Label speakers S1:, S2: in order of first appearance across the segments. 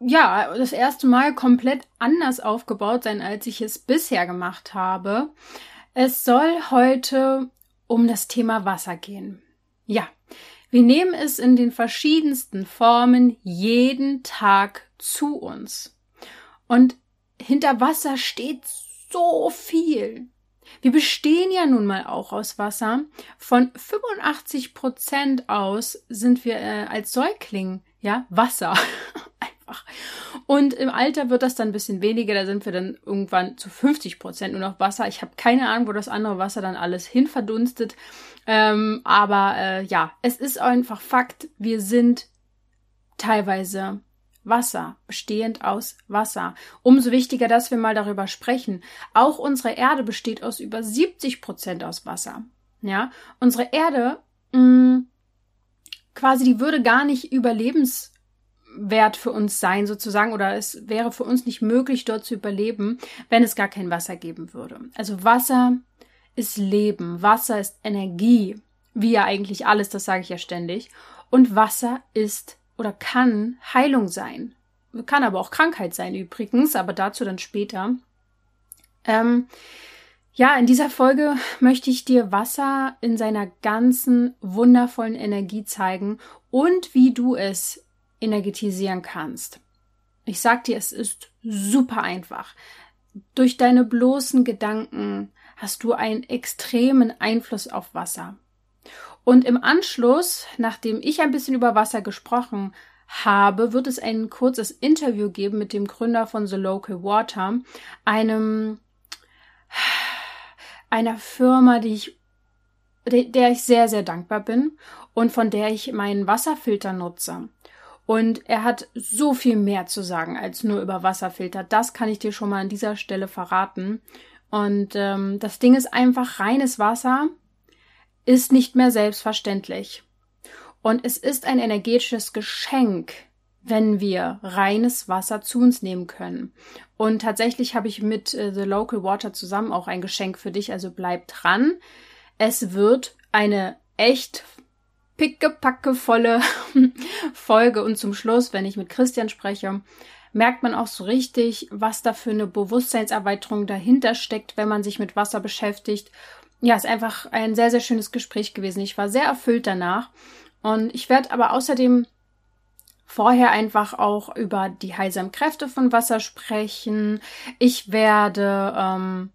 S1: ja, das erste Mal komplett anders aufgebaut sein, als ich es bisher gemacht habe. Es soll heute um das Thema Wasser gehen. Ja, wir nehmen es in den verschiedensten Formen jeden Tag zu uns. Und hinter Wasser steht so viel. Wir bestehen ja nun mal auch aus Wasser. Von 85 Prozent aus sind wir äh, als Säugling, ja, Wasser. einfach. Und im Alter wird das dann ein bisschen weniger, da sind wir dann irgendwann zu 50 Prozent nur noch Wasser. Ich habe keine Ahnung, wo das andere Wasser dann alles hin verdunstet. Ähm, aber äh, ja, es ist einfach Fakt, wir sind teilweise Wasser, bestehend aus Wasser. Umso wichtiger, dass wir mal darüber sprechen. Auch unsere Erde besteht aus über 70 Prozent aus Wasser. Ja, unsere Erde, mh, mm, quasi, die würde gar nicht überlebens wert für uns sein, sozusagen, oder es wäre für uns nicht möglich, dort zu überleben, wenn es gar kein Wasser geben würde. Also Wasser ist Leben, Wasser ist Energie, wie ja eigentlich alles, das sage ich ja ständig. Und Wasser ist oder kann Heilung sein. Kann aber auch Krankheit sein übrigens, aber dazu dann später. Ähm, ja, in dieser Folge möchte ich dir Wasser in seiner ganzen wundervollen Energie zeigen und wie du es energetisieren kannst. Ich sag dir, es ist super einfach. Durch deine bloßen Gedanken hast du einen extremen Einfluss auf Wasser. Und im Anschluss, nachdem ich ein bisschen über Wasser gesprochen habe, wird es ein kurzes Interview geben mit dem Gründer von The Local Water, einem einer Firma, die ich der ich sehr sehr dankbar bin und von der ich meinen Wasserfilter nutze. Und er hat so viel mehr zu sagen als nur über Wasserfilter. Das kann ich dir schon mal an dieser Stelle verraten. Und ähm, das Ding ist einfach, reines Wasser ist nicht mehr selbstverständlich. Und es ist ein energetisches Geschenk, wenn wir reines Wasser zu uns nehmen können. Und tatsächlich habe ich mit äh, The Local Water zusammen auch ein Geschenk für dich, also bleib dran. Es wird eine echt pickepackevolle Folge. Und zum Schluss, wenn ich mit Christian spreche, merkt man auch so richtig, was da für eine Bewusstseinserweiterung dahinter steckt, wenn man sich mit Wasser beschäftigt. Ja, ist einfach ein sehr, sehr schönes Gespräch gewesen. Ich war sehr erfüllt danach. Und ich werde aber außerdem vorher einfach auch über die heilsamen Kräfte von Wasser sprechen. Ich werde ähm,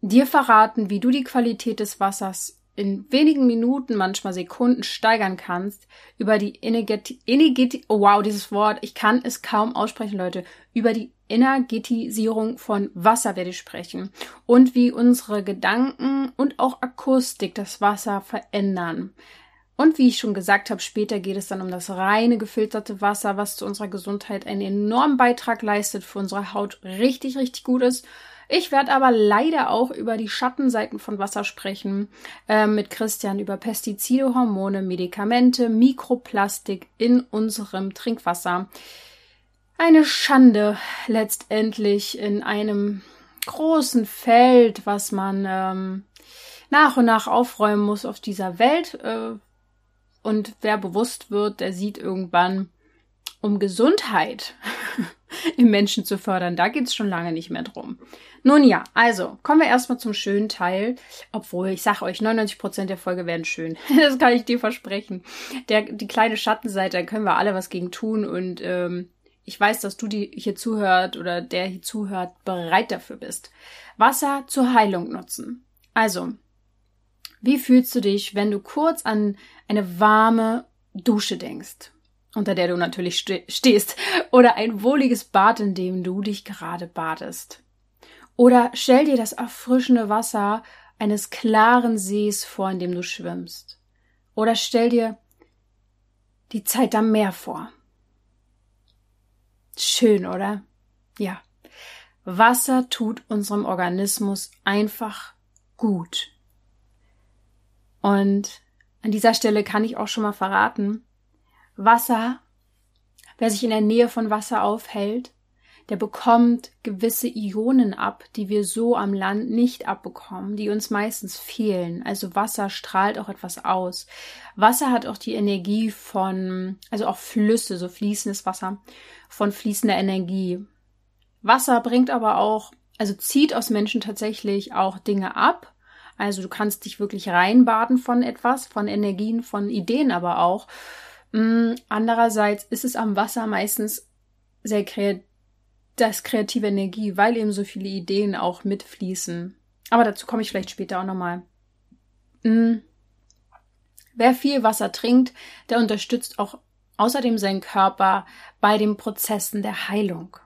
S1: dir verraten, wie du die Qualität des Wassers in wenigen Minuten, manchmal Sekunden steigern kannst, über die Energeti, Energeti oh wow, dieses Wort, ich kann es kaum aussprechen, Leute, über die Energetisierung von Wasser werde ich sprechen und wie unsere Gedanken und auch Akustik das Wasser verändern. Und wie ich schon gesagt habe, später geht es dann um das reine gefilterte Wasser, was zu unserer Gesundheit einen enormen Beitrag leistet, für unsere Haut richtig, richtig gut ist ich werde aber leider auch über die Schattenseiten von Wasser sprechen, äh, mit Christian über Pestizide, Hormone, Medikamente, Mikroplastik in unserem Trinkwasser. Eine Schande letztendlich in einem großen Feld, was man ähm, nach und nach aufräumen muss auf dieser Welt. Äh, und wer bewusst wird, der sieht irgendwann, um Gesundheit im Menschen zu fördern, da geht's schon lange nicht mehr drum. Nun ja, also kommen wir erstmal zum schönen Teil. Obwohl, ich sage euch, 99% der Folge werden schön. das kann ich dir versprechen. Der, die kleine Schattenseite, da können wir alle was gegen tun. Und ähm, ich weiß, dass du die hier zuhört oder der hier zuhört, bereit dafür bist. Wasser zur Heilung nutzen. Also, wie fühlst du dich, wenn du kurz an eine warme Dusche denkst? Unter der du natürlich ste stehst, oder ein wohliges Bad, in dem du dich gerade badest. Oder stell dir das erfrischende Wasser eines klaren Sees vor, in dem du schwimmst. Oder stell dir die Zeit am Meer vor. Schön, oder? Ja. Wasser tut unserem Organismus einfach gut. Und an dieser Stelle kann ich auch schon mal verraten, Wasser, wer sich in der Nähe von Wasser aufhält, der bekommt gewisse Ionen ab, die wir so am Land nicht abbekommen, die uns meistens fehlen. Also Wasser strahlt auch etwas aus. Wasser hat auch die Energie von, also auch Flüsse, so fließendes Wasser, von fließender Energie. Wasser bringt aber auch, also zieht aus Menschen tatsächlich auch Dinge ab. Also du kannst dich wirklich reinbaden von etwas, von Energien, von Ideen aber auch. Mm, andererseits ist es am Wasser meistens sehr kreativ das kreative Energie, weil eben so viele Ideen auch mitfließen. Aber dazu komme ich vielleicht später auch nochmal. Mhm. Wer viel Wasser trinkt, der unterstützt auch außerdem seinen Körper bei den Prozessen der Heilung.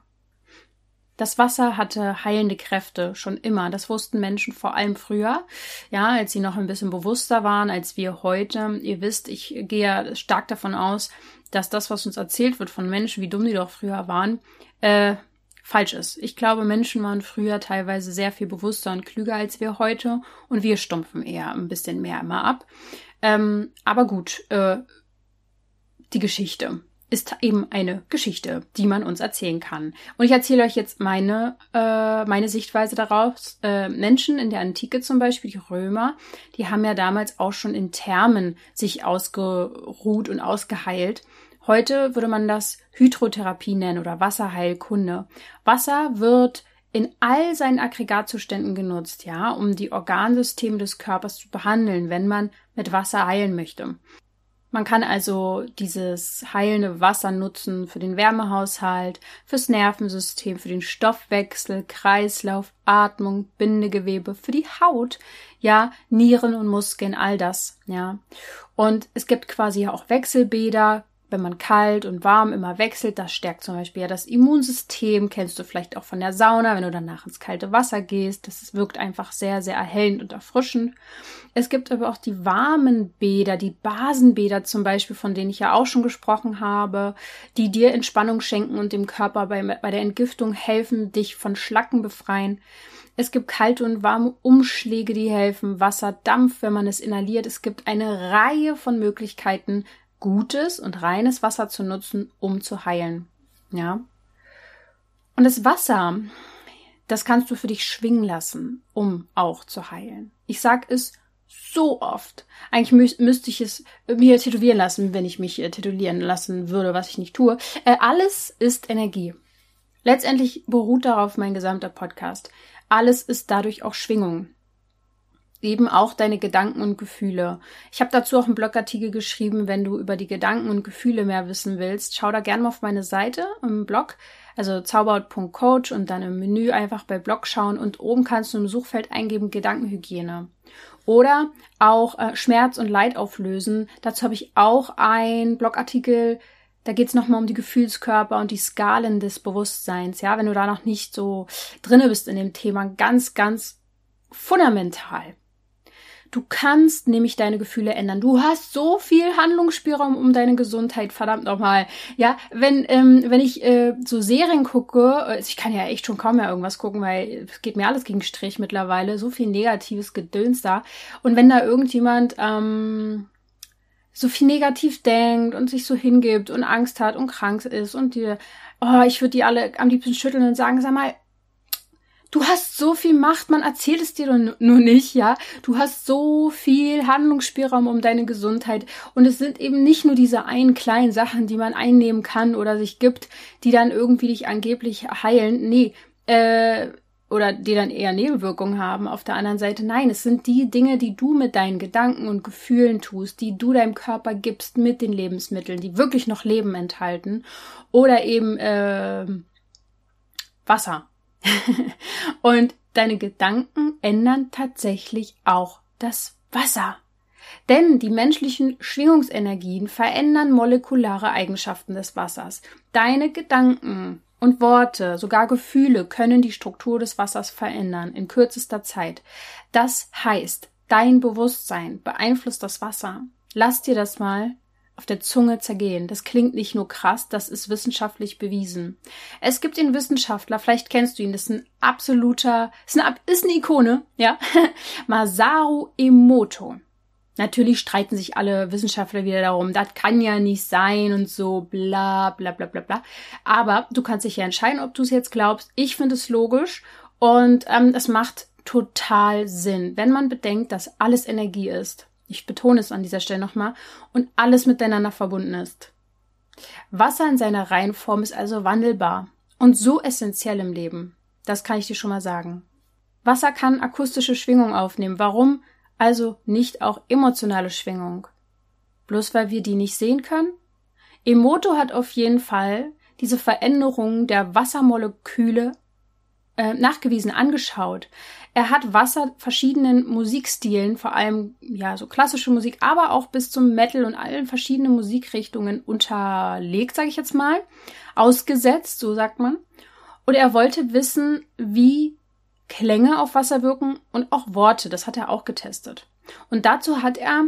S1: Das Wasser hatte heilende Kräfte schon immer. Das wussten Menschen vor allem früher, ja, als sie noch ein bisschen bewusster waren als wir heute. Ihr wisst, ich gehe stark davon aus, dass das, was uns erzählt wird von Menschen, wie dumm die doch früher waren, äh, falsch ist. Ich glaube, Menschen waren früher teilweise sehr viel bewusster und klüger als wir heute und wir stumpfen eher ein bisschen mehr immer ab. Ähm, aber gut, äh, die Geschichte ist eben eine Geschichte, die man uns erzählen kann. Und ich erzähle euch jetzt meine, äh, meine Sichtweise daraus. Äh, Menschen in der Antike zum Beispiel, die Römer, die haben ja damals auch schon in Thermen sich ausgeruht und ausgeheilt. Heute würde man das Hydrotherapie nennen oder Wasserheilkunde. Wasser wird in all seinen Aggregatzuständen genutzt, ja, um die Organsysteme des Körpers zu behandeln, wenn man mit Wasser heilen möchte. Man kann also dieses heilende Wasser nutzen für den Wärmehaushalt, fürs Nervensystem, für den Stoffwechsel, Kreislauf, Atmung, Bindegewebe, für die Haut, ja, Nieren und Muskeln, all das, ja. Und es gibt quasi auch Wechselbäder, wenn man kalt und warm immer wechselt, das stärkt zum Beispiel ja das Immunsystem. Kennst du vielleicht auch von der Sauna, wenn du danach ins kalte Wasser gehst. Das wirkt einfach sehr, sehr erhellend und erfrischend. Es gibt aber auch die warmen Bäder, die Basenbäder zum Beispiel, von denen ich ja auch schon gesprochen habe, die dir Entspannung schenken und dem Körper bei, bei der Entgiftung helfen, dich von Schlacken befreien. Es gibt kalte und warme Umschläge, die helfen, Wasser, Dampf, wenn man es inhaliert. Es gibt eine Reihe von Möglichkeiten, gutes und reines Wasser zu nutzen, um zu heilen. Ja. Und das Wasser, das kannst du für dich schwingen lassen, um auch zu heilen. Ich sag es so oft. Eigentlich mü müsste ich es mir tätowieren lassen, wenn ich mich äh, tätowieren lassen würde, was ich nicht tue. Äh, alles ist Energie. Letztendlich beruht darauf mein gesamter Podcast. Alles ist dadurch auch Schwingung eben auch deine Gedanken und Gefühle. Ich habe dazu auch einen Blogartikel geschrieben, wenn du über die Gedanken und Gefühle mehr wissen willst. Schau da gerne mal auf meine Seite im Blog, also zauberhaut.coach und dann im Menü einfach bei Blog schauen und oben kannst du im Suchfeld eingeben Gedankenhygiene. Oder auch äh, Schmerz und Leid auflösen. Dazu habe ich auch einen Blogartikel da geht's nochmal um die Gefühlskörper und die Skalen des Bewusstseins. Ja, wenn du da noch nicht so drinne bist in dem Thema, ganz, ganz fundamental. Du kannst nämlich deine Gefühle ändern. Du hast so viel Handlungsspielraum um deine Gesundheit, verdammt nochmal. Ja, wenn, ähm, wenn ich äh, so Serien gucke, also ich kann ja echt schon kaum mehr irgendwas gucken, weil es geht mir alles gegen Strich mittlerweile, so viel negatives Gedöns da. Und wenn da irgendjemand ähm, so viel negativ denkt und sich so hingibt und Angst hat und krank ist und dir, oh, ich würde die alle am liebsten schütteln und sagen, sag mal, Du hast so viel Macht, man erzählt es dir nur nicht, ja. Du hast so viel Handlungsspielraum um deine Gesundheit. Und es sind eben nicht nur diese einen kleinen Sachen, die man einnehmen kann oder sich gibt, die dann irgendwie dich angeblich heilen. Nee, äh, oder die dann eher Nebenwirkungen haben auf der anderen Seite. Nein, es sind die Dinge, die du mit deinen Gedanken und Gefühlen tust, die du deinem Körper gibst mit den Lebensmitteln, die wirklich noch Leben enthalten. Oder eben äh, Wasser und deine Gedanken ändern tatsächlich auch das Wasser. Denn die menschlichen Schwingungsenergien verändern molekulare Eigenschaften des Wassers. Deine Gedanken und Worte, sogar Gefühle können die Struktur des Wassers verändern in kürzester Zeit. Das heißt, dein Bewusstsein beeinflusst das Wasser. Lass dir das mal auf der Zunge zergehen. Das klingt nicht nur krass, das ist wissenschaftlich bewiesen. Es gibt den Wissenschaftler, vielleicht kennst du ihn, das ist ein absoluter, ist eine, ist eine Ikone, ja, Masaru Emoto. Natürlich streiten sich alle Wissenschaftler wieder darum, das kann ja nicht sein und so, bla bla bla bla bla. Aber du kannst dich ja entscheiden, ob du es jetzt glaubst. Ich finde es logisch und ähm, es macht total Sinn, wenn man bedenkt, dass alles Energie ist. Ich betone es an dieser Stelle nochmal und alles miteinander verbunden ist. Wasser in seiner Reihenform ist also wandelbar und so essentiell im Leben. Das kann ich dir schon mal sagen. Wasser kann akustische Schwingung aufnehmen. Warum? also nicht auch emotionale Schwingung. Bloß weil wir die nicht sehen können? Emoto hat auf jeden Fall diese Veränderung der Wassermoleküle äh, nachgewiesen angeschaut. Er hat Wasser verschiedenen Musikstilen, vor allem ja so klassische Musik, aber auch bis zum Metal und allen verschiedenen Musikrichtungen unterlegt, sage ich jetzt mal, ausgesetzt, so sagt man. Und er wollte wissen, wie Klänge auf Wasser wirken und auch Worte. Das hat er auch getestet. Und dazu hat er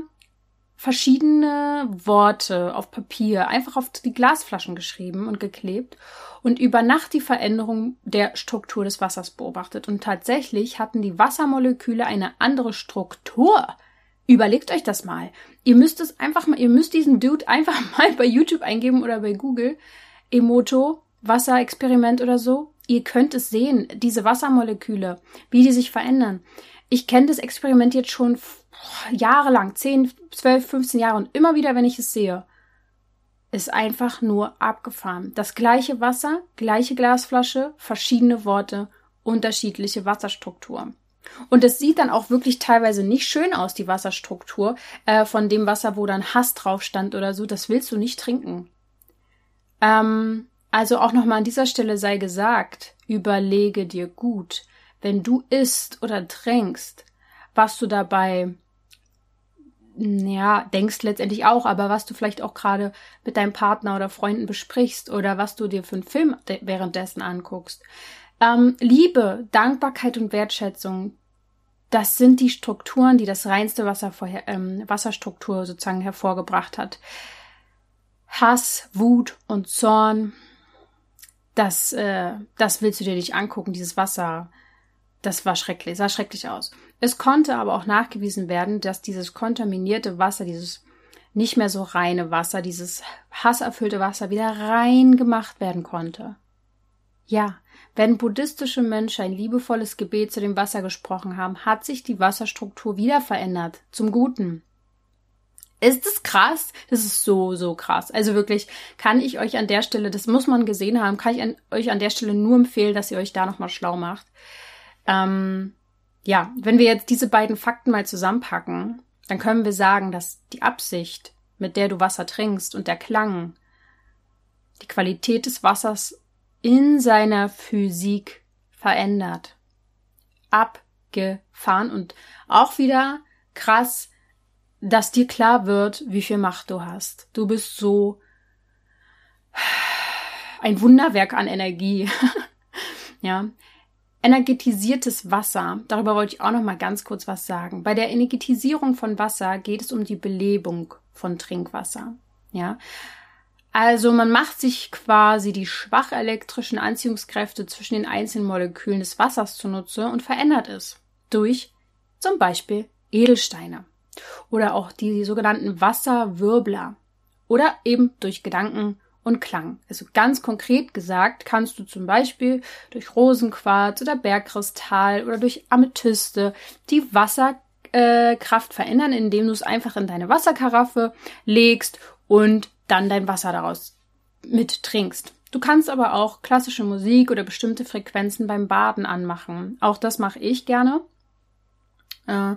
S1: verschiedene Worte auf Papier einfach auf die Glasflaschen geschrieben und geklebt und über Nacht die Veränderung der Struktur des Wassers beobachtet. Und tatsächlich hatten die Wassermoleküle eine andere Struktur. Überlegt euch das mal. Ihr müsst es einfach mal, ihr müsst diesen Dude einfach mal bei YouTube eingeben oder bei Google. Emoto, Wasserexperiment oder so ihr könnt es sehen, diese Wassermoleküle, wie die sich verändern. Ich kenne das Experiment jetzt schon jahrelang, 10, 12, 15 Jahre und immer wieder, wenn ich es sehe, ist einfach nur abgefahren. Das gleiche Wasser, gleiche Glasflasche, verschiedene Worte, unterschiedliche Wasserstruktur. Und es sieht dann auch wirklich teilweise nicht schön aus, die Wasserstruktur äh, von dem Wasser, wo dann Hass drauf stand oder so. Das willst du nicht trinken. Ähm, also auch nochmal an dieser Stelle sei gesagt, überlege dir gut, wenn du isst oder trinkst, was du dabei ja, denkst letztendlich auch, aber was du vielleicht auch gerade mit deinem Partner oder Freunden besprichst oder was du dir für einen Film währenddessen anguckst. Ähm, Liebe, Dankbarkeit und Wertschätzung, das sind die Strukturen, die das reinste Wasser vorher, ähm, Wasserstruktur sozusagen hervorgebracht hat. Hass, Wut und Zorn, das, äh, das willst du dir nicht angucken, dieses Wasser. Das war schrecklich, sah schrecklich aus. Es konnte aber auch nachgewiesen werden, dass dieses kontaminierte Wasser, dieses nicht mehr so reine Wasser, dieses hasserfüllte Wasser wieder rein gemacht werden konnte. Ja, wenn buddhistische Menschen ein liebevolles Gebet zu dem Wasser gesprochen haben, hat sich die Wasserstruktur wieder verändert, zum Guten. Ist das krass? Das ist so, so krass. Also wirklich kann ich euch an der Stelle, das muss man gesehen haben, kann ich an, euch an der Stelle nur empfehlen, dass ihr euch da nochmal schlau macht. Ähm, ja, wenn wir jetzt diese beiden Fakten mal zusammenpacken, dann können wir sagen, dass die Absicht, mit der du Wasser trinkst und der Klang, die Qualität des Wassers in seiner Physik verändert. Abgefahren und auch wieder krass, dass dir klar wird, wie viel Macht du hast. Du bist so ein Wunderwerk an Energie. ja. Energetisiertes Wasser, darüber wollte ich auch noch mal ganz kurz was sagen. Bei der Energetisierung von Wasser geht es um die Belebung von Trinkwasser. Ja. Also man macht sich quasi die schwach elektrischen Anziehungskräfte zwischen den einzelnen Molekülen des Wassers zunutze und verändert es durch zum Beispiel Edelsteine oder auch die sogenannten Wasserwirbler oder eben durch Gedanken und Klang. Also ganz konkret gesagt kannst du zum Beispiel durch Rosenquarz oder Bergkristall oder durch Amethyste die Wasserkraft äh, verändern, indem du es einfach in deine Wasserkaraffe legst und dann dein Wasser daraus mit trinkst. Du kannst aber auch klassische Musik oder bestimmte Frequenzen beim Baden anmachen. Auch das mache ich gerne. Äh,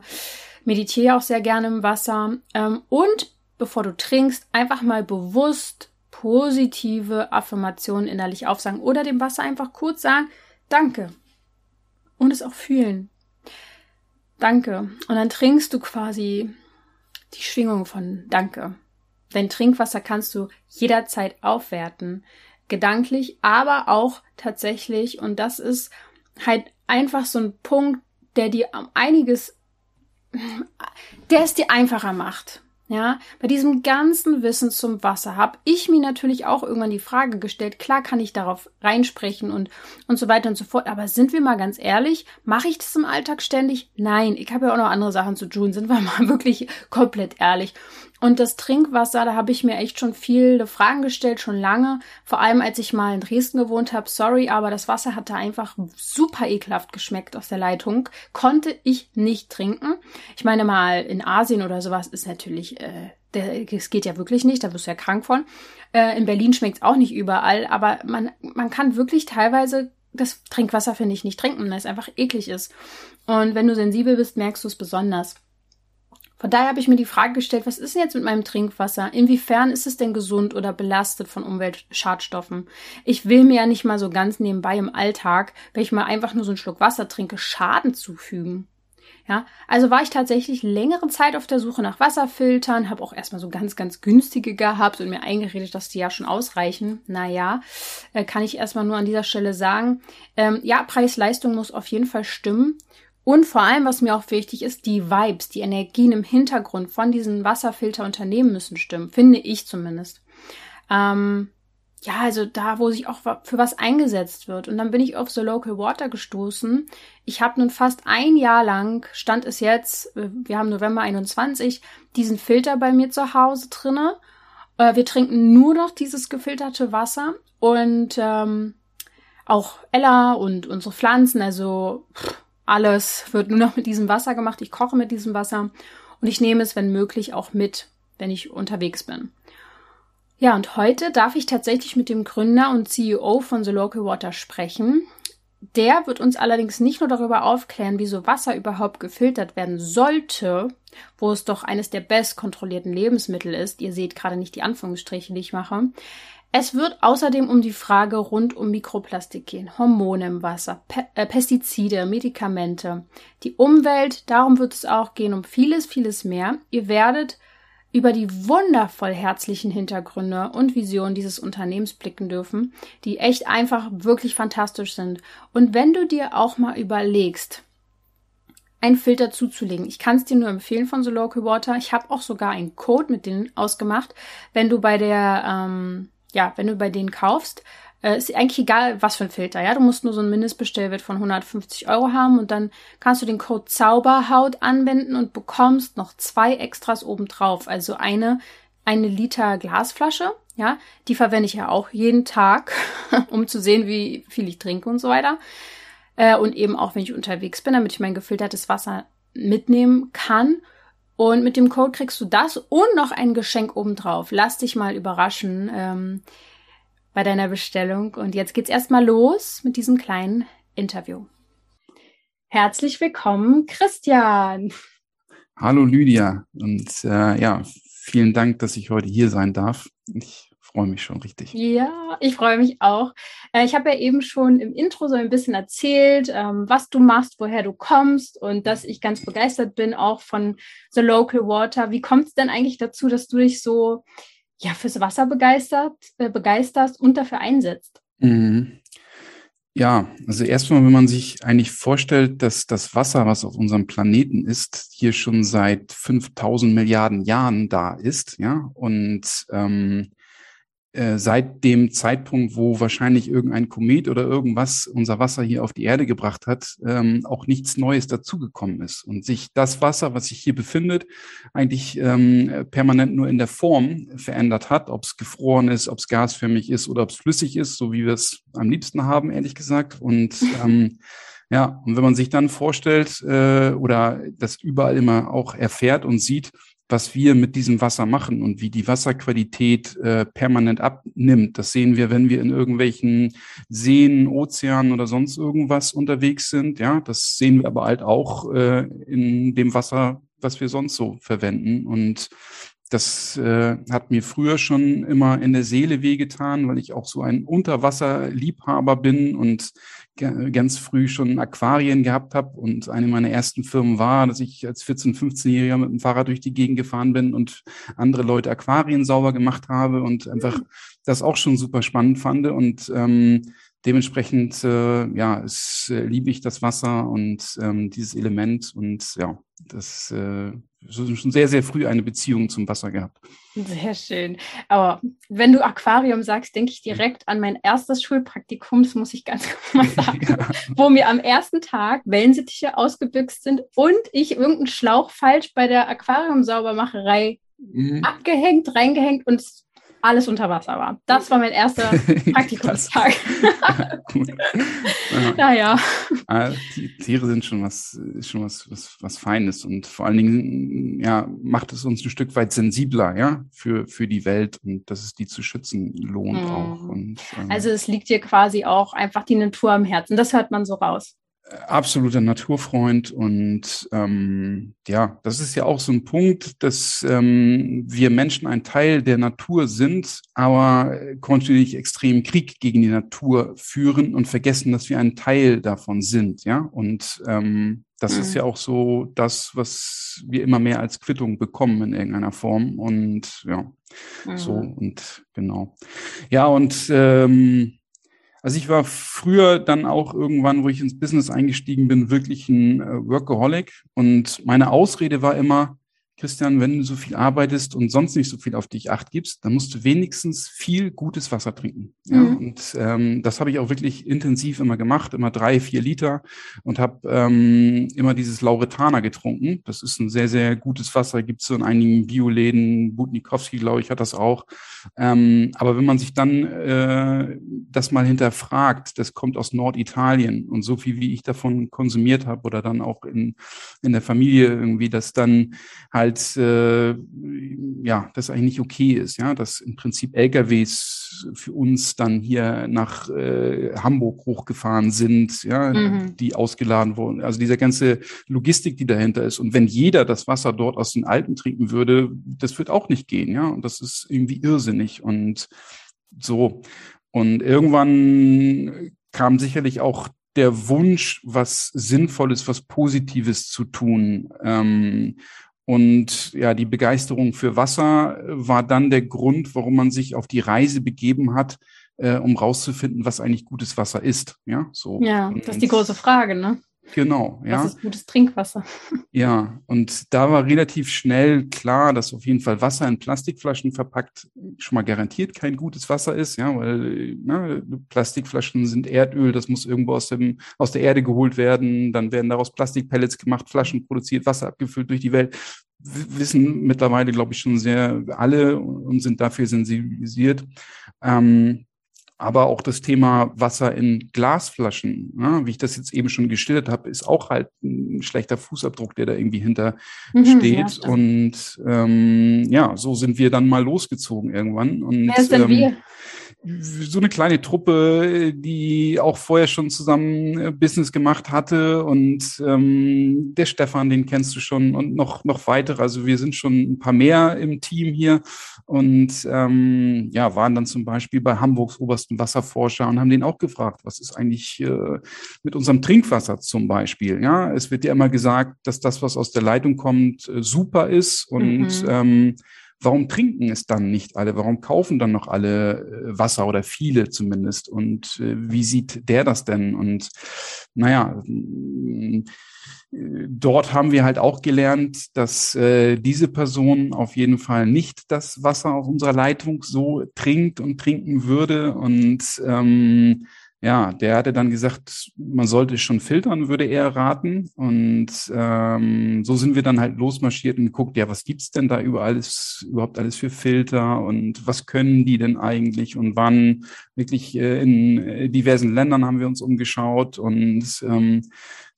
S1: meditiere auch sehr gerne im Wasser. Ähm, und bevor du trinkst, einfach mal bewusst positive Affirmationen innerlich aufsagen oder dem Wasser einfach kurz sagen, danke. Und es auch fühlen. Danke. Und dann trinkst du quasi die Schwingung von Danke. Dein Trinkwasser kannst du jederzeit aufwerten. Gedanklich, aber auch tatsächlich. Und das ist halt einfach so ein Punkt, der dir einiges der es dir einfacher macht. Ja, bei diesem ganzen Wissen zum Wasser habe ich mir natürlich auch irgendwann die Frage gestellt, klar kann ich darauf reinsprechen und, und so weiter und so fort, aber sind wir mal ganz ehrlich, mache ich das im Alltag ständig? Nein, ich habe ja auch noch andere Sachen zu tun, sind wir mal wirklich komplett ehrlich. Und das Trinkwasser, da habe ich mir echt schon viele Fragen gestellt, schon lange. Vor allem, als ich mal in Dresden gewohnt habe. Sorry, aber das Wasser hatte einfach super ekelhaft geschmeckt aus der Leitung. Konnte ich nicht trinken. Ich meine mal, in Asien oder sowas ist natürlich, äh, es geht ja wirklich nicht, da wirst du ja krank von. Äh, in Berlin schmeckt es auch nicht überall, aber man, man kann wirklich teilweise das Trinkwasser, finde ich, nicht trinken, weil es einfach eklig ist. Und wenn du sensibel bist, merkst du es besonders. Von daher habe ich mir die Frage gestellt, was ist denn jetzt mit meinem Trinkwasser? Inwiefern ist es denn gesund oder belastet von Umweltschadstoffen? Ich will mir ja nicht mal so ganz nebenbei im Alltag, wenn ich mal einfach nur so einen Schluck Wasser trinke, Schaden zufügen. Ja, also war ich tatsächlich längere Zeit auf der Suche nach Wasserfiltern, habe auch erstmal so ganz, ganz günstige gehabt und mir eingeredet, dass die ja schon ausreichen. Naja, äh, kann ich erstmal nur an dieser Stelle sagen. Ähm, ja, Preis-Leistung muss auf jeden Fall stimmen. Und vor allem, was mir auch wichtig ist, die Vibes, die Energien im Hintergrund von diesen Wasserfilterunternehmen müssen stimmen, finde ich zumindest. Ähm, ja, also da, wo sich auch für was eingesetzt wird. Und dann bin ich auf The Local Water gestoßen. Ich habe nun fast ein Jahr lang, stand es jetzt, äh, wir haben November 21, diesen Filter bei mir zu Hause drinne. Äh, wir trinken nur noch dieses gefilterte Wasser und ähm, auch Ella und unsere Pflanzen, also pff, alles wird nur noch mit diesem Wasser gemacht. Ich koche mit diesem Wasser und ich nehme es, wenn möglich, auch mit, wenn ich unterwegs bin. Ja, und heute darf ich tatsächlich mit dem Gründer und CEO von The Local Water sprechen. Der wird uns allerdings nicht nur darüber aufklären, wieso Wasser überhaupt gefiltert werden sollte, wo es doch eines der best kontrollierten Lebensmittel ist. Ihr seht gerade nicht die Anführungsstriche, die ich mache. Es wird außerdem um die Frage rund um Mikroplastik gehen, Hormone im Wasser, Pe äh, Pestizide, Medikamente, die Umwelt, darum wird es auch gehen, um vieles, vieles mehr. Ihr werdet über die wundervoll herzlichen Hintergründe und Visionen dieses Unternehmens blicken dürfen, die echt einfach wirklich fantastisch sind. Und wenn du dir auch mal überlegst, einen Filter zuzulegen. Ich kann es dir nur empfehlen von The Local Water. Ich habe auch sogar einen Code mit denen ausgemacht. Wenn du bei der ähm, ja, wenn du bei denen kaufst, äh, ist eigentlich egal, was für ein Filter, ja. Du musst nur so einen Mindestbestellwert von 150 Euro haben und dann kannst du den Code Zauberhaut anwenden und bekommst noch zwei Extras obendrauf. Also eine, eine Liter Glasflasche, ja. Die verwende ich ja auch jeden Tag, um zu sehen, wie viel ich trinke und so weiter. Äh, und eben auch, wenn ich unterwegs bin, damit ich mein gefiltertes Wasser mitnehmen kann. Und mit dem Code kriegst du das und noch ein Geschenk obendrauf. Lass dich mal überraschen ähm, bei deiner Bestellung. Und jetzt geht's erstmal los mit diesem kleinen Interview. Herzlich willkommen, Christian.
S2: Hallo Lydia und äh, ja, vielen Dank, dass ich heute hier sein darf. Ich freue mich schon richtig.
S1: Ja, ich freue mich auch. Äh, ich habe ja eben schon im Intro so ein bisschen erzählt, ähm, was du machst, woher du kommst und dass ich ganz begeistert bin auch von The Local Water. Wie kommt es denn eigentlich dazu, dass du dich so ja fürs Wasser begeistert, äh, begeisterst und dafür einsetzt?
S2: Mhm. Ja, also erstmal, wenn man sich eigentlich vorstellt, dass das Wasser, was auf unserem Planeten ist, hier schon seit 5000 Milliarden Jahren da ist, ja, und ähm, äh, seit dem Zeitpunkt, wo wahrscheinlich irgendein Komet oder irgendwas unser Wasser hier auf die Erde gebracht hat, ähm, auch nichts Neues dazugekommen ist. Und sich das Wasser, was sich hier befindet, eigentlich ähm, permanent nur in der Form verändert hat, ob es gefroren ist, ob es gasförmig ist oder ob es flüssig ist, so wie wir es am liebsten haben, ehrlich gesagt. Und ähm, ja, und wenn man sich dann vorstellt äh, oder das überall immer auch erfährt und sieht, was wir mit diesem Wasser machen und wie die Wasserqualität äh, permanent abnimmt. Das sehen wir, wenn wir in irgendwelchen Seen, Ozeanen oder sonst irgendwas unterwegs sind. Ja, das sehen wir aber halt auch äh, in dem Wasser, was wir sonst so verwenden. Und das äh, hat mir früher schon immer in der Seele wehgetan, weil ich auch so ein Unterwasserliebhaber bin und ganz früh schon Aquarien gehabt habe und eine meiner ersten Firmen war, dass ich als 14-, 15-Jähriger mit dem Fahrrad durch die Gegend gefahren bin und andere Leute Aquarien sauber gemacht habe und einfach das auch schon super spannend fand. Und ähm, dementsprechend, äh, ja, es, äh, liebe ich das Wasser und ähm, dieses Element und ja, das äh, schon sehr, sehr früh eine Beziehung zum Wasser gehabt.
S1: Sehr schön. Aber wenn du Aquarium sagst, denke ich direkt an mein erstes Schulpraktikum, das muss ich ganz kurz mal sagen, ja. wo mir am ersten Tag Wellensittiche ausgebüxt sind und ich irgendeinen Schlauch falsch bei der Aquariumsaubermacherei mhm. abgehängt, reingehängt und alles unter Wasser war. Das war mein erster Praktikumstag.
S2: ja, naja. Ah, die Tiere sind schon was, schon was, was, was Feines und vor allen Dingen, ja, macht es uns ein Stück weit sensibler, ja, für, für die Welt und dass es die zu schützen lohnt mhm. auch. Und,
S1: ähm, also es liegt dir quasi auch einfach die Natur am Herzen. Das hört man so raus
S2: absoluter Naturfreund und ähm, ja, das ist ja auch so ein Punkt, dass ähm, wir Menschen ein Teil der Natur sind, aber kontinuierlich extremen Krieg gegen die Natur führen und vergessen, dass wir ein Teil davon sind, ja. Und ähm, das mhm. ist ja auch so das, was wir immer mehr als Quittung bekommen in irgendeiner Form und ja, mhm. so und genau. Ja und ähm, also ich war früher dann auch irgendwann, wo ich ins Business eingestiegen bin, wirklich ein äh, Workaholic. Und meine Ausrede war immer, Christian, wenn du so viel arbeitest und sonst nicht so viel auf dich acht gibst, dann musst du wenigstens viel gutes Wasser trinken. Ja, mhm. Und ähm, das habe ich auch wirklich intensiv immer gemacht, immer drei, vier Liter und habe ähm, immer dieses Lauretana getrunken. Das ist ein sehr, sehr gutes Wasser, gibt es so in einigen Bioläden, Butnikowski, glaube ich, hat das auch. Ähm, aber wenn man sich dann äh, das mal hinterfragt, das kommt aus Norditalien und so viel, wie ich davon konsumiert habe oder dann auch in, in der Familie irgendwie, das dann halt halt äh, ja das eigentlich nicht okay ist, ja, dass im Prinzip LKWs für uns dann hier nach äh, Hamburg hochgefahren sind, ja, mhm. die ausgeladen wurden. Also diese ganze Logistik, die dahinter ist. Und wenn jeder das Wasser dort aus den Alpen trinken würde, das wird auch nicht gehen, ja. Und das ist irgendwie irrsinnig und so. Und irgendwann kam sicherlich auch der Wunsch, was Sinnvolles, was Positives zu tun. Ähm, und ja, die Begeisterung für Wasser war dann der Grund, warum man sich auf die Reise begeben hat, äh, um rauszufinden, was eigentlich gutes Wasser ist. Ja,
S1: so. Ja, das ist die große Frage, ne?
S2: Genau, ja.
S1: Was ist gutes Trinkwasser?
S2: Ja, und da war relativ schnell klar, dass auf jeden Fall Wasser in Plastikflaschen verpackt schon mal garantiert kein gutes Wasser ist, ja, weil ne, Plastikflaschen sind Erdöl, das muss irgendwo aus, dem, aus der Erde geholt werden, dann werden daraus Plastikpellets gemacht, Flaschen produziert, Wasser abgefüllt durch die Welt. Wissen mittlerweile, glaube ich, schon sehr alle und sind dafür sensibilisiert. Ähm, aber auch das Thema Wasser in Glasflaschen, ne, wie ich das jetzt eben schon geschildert habe, ist auch halt ein schlechter Fußabdruck, der da irgendwie hinter mhm, steht. Ja, und ähm, ja, so sind wir dann mal losgezogen irgendwann. Und,
S1: Wer denn ähm, wir?
S2: So eine kleine Truppe, die auch vorher schon zusammen äh, Business gemacht hatte und ähm, der Stefan, den kennst du schon und noch noch weitere. Also wir sind schon ein paar mehr im Team hier und ähm, ja waren dann zum Beispiel bei Hamburgs obersten Wasserforscher und haben den auch gefragt, was ist eigentlich äh, mit unserem Trinkwasser zum Beispiel. Ja, es wird ja immer gesagt, dass das, was aus der Leitung kommt, äh, super ist und mhm. ähm, warum trinken es dann nicht alle? Warum kaufen dann noch alle äh, Wasser oder viele zumindest? Und äh, wie sieht der das denn? Und naja, äh, dort haben wir halt auch gelernt, dass diese Person auf jeden Fall nicht das Wasser aus unserer Leitung so trinkt und trinken würde. Und ähm, ja, der hatte dann gesagt, man sollte schon filtern, würde er raten. Und ähm, so sind wir dann halt losmarschiert und geguckt, ja, was gibt's denn da überall alles, überhaupt alles für Filter und was können die denn eigentlich und wann? Wirklich äh, in äh, diversen Ländern haben wir uns umgeschaut und ähm,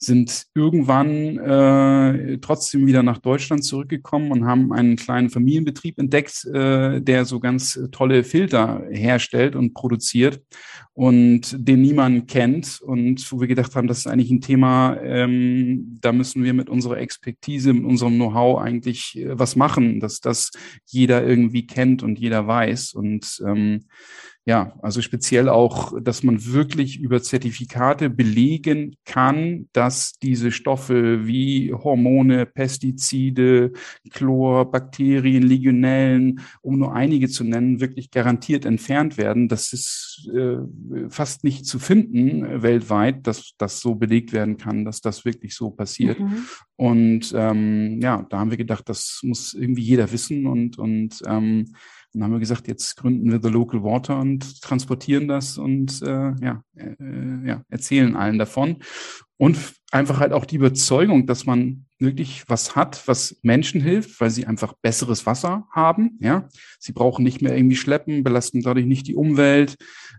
S2: sind irgendwann äh, trotzdem wieder nach Deutschland zurückgekommen und haben einen kleinen Familienbetrieb entdeckt, äh, der so ganz tolle Filter herstellt und produziert und den niemand kennt und wo wir gedacht haben, das ist eigentlich ein Thema, ähm, da müssen wir mit unserer Expertise, mit unserem Know-how eigentlich äh, was machen, dass das jeder irgendwie kennt und jeder weiß und ähm, ja, also speziell auch, dass man wirklich über Zertifikate belegen kann, dass diese Stoffe wie Hormone, Pestizide, Chlor, Bakterien, Legionellen, um nur einige zu nennen, wirklich garantiert entfernt werden. Das ist äh, fast nicht zu finden äh, weltweit, dass das so belegt werden kann, dass das wirklich so passiert. Mhm. Und ähm, ja, da haben wir gedacht, das muss irgendwie jeder wissen und und ähm, dann haben wir gesagt, jetzt gründen wir The Local Water und transportieren das und äh, ja, äh, ja, erzählen allen davon. Und einfach halt auch die Überzeugung, dass man wirklich was hat, was Menschen hilft, weil sie einfach besseres Wasser haben. Ja, sie brauchen nicht mehr irgendwie schleppen, belasten dadurch nicht die Umwelt.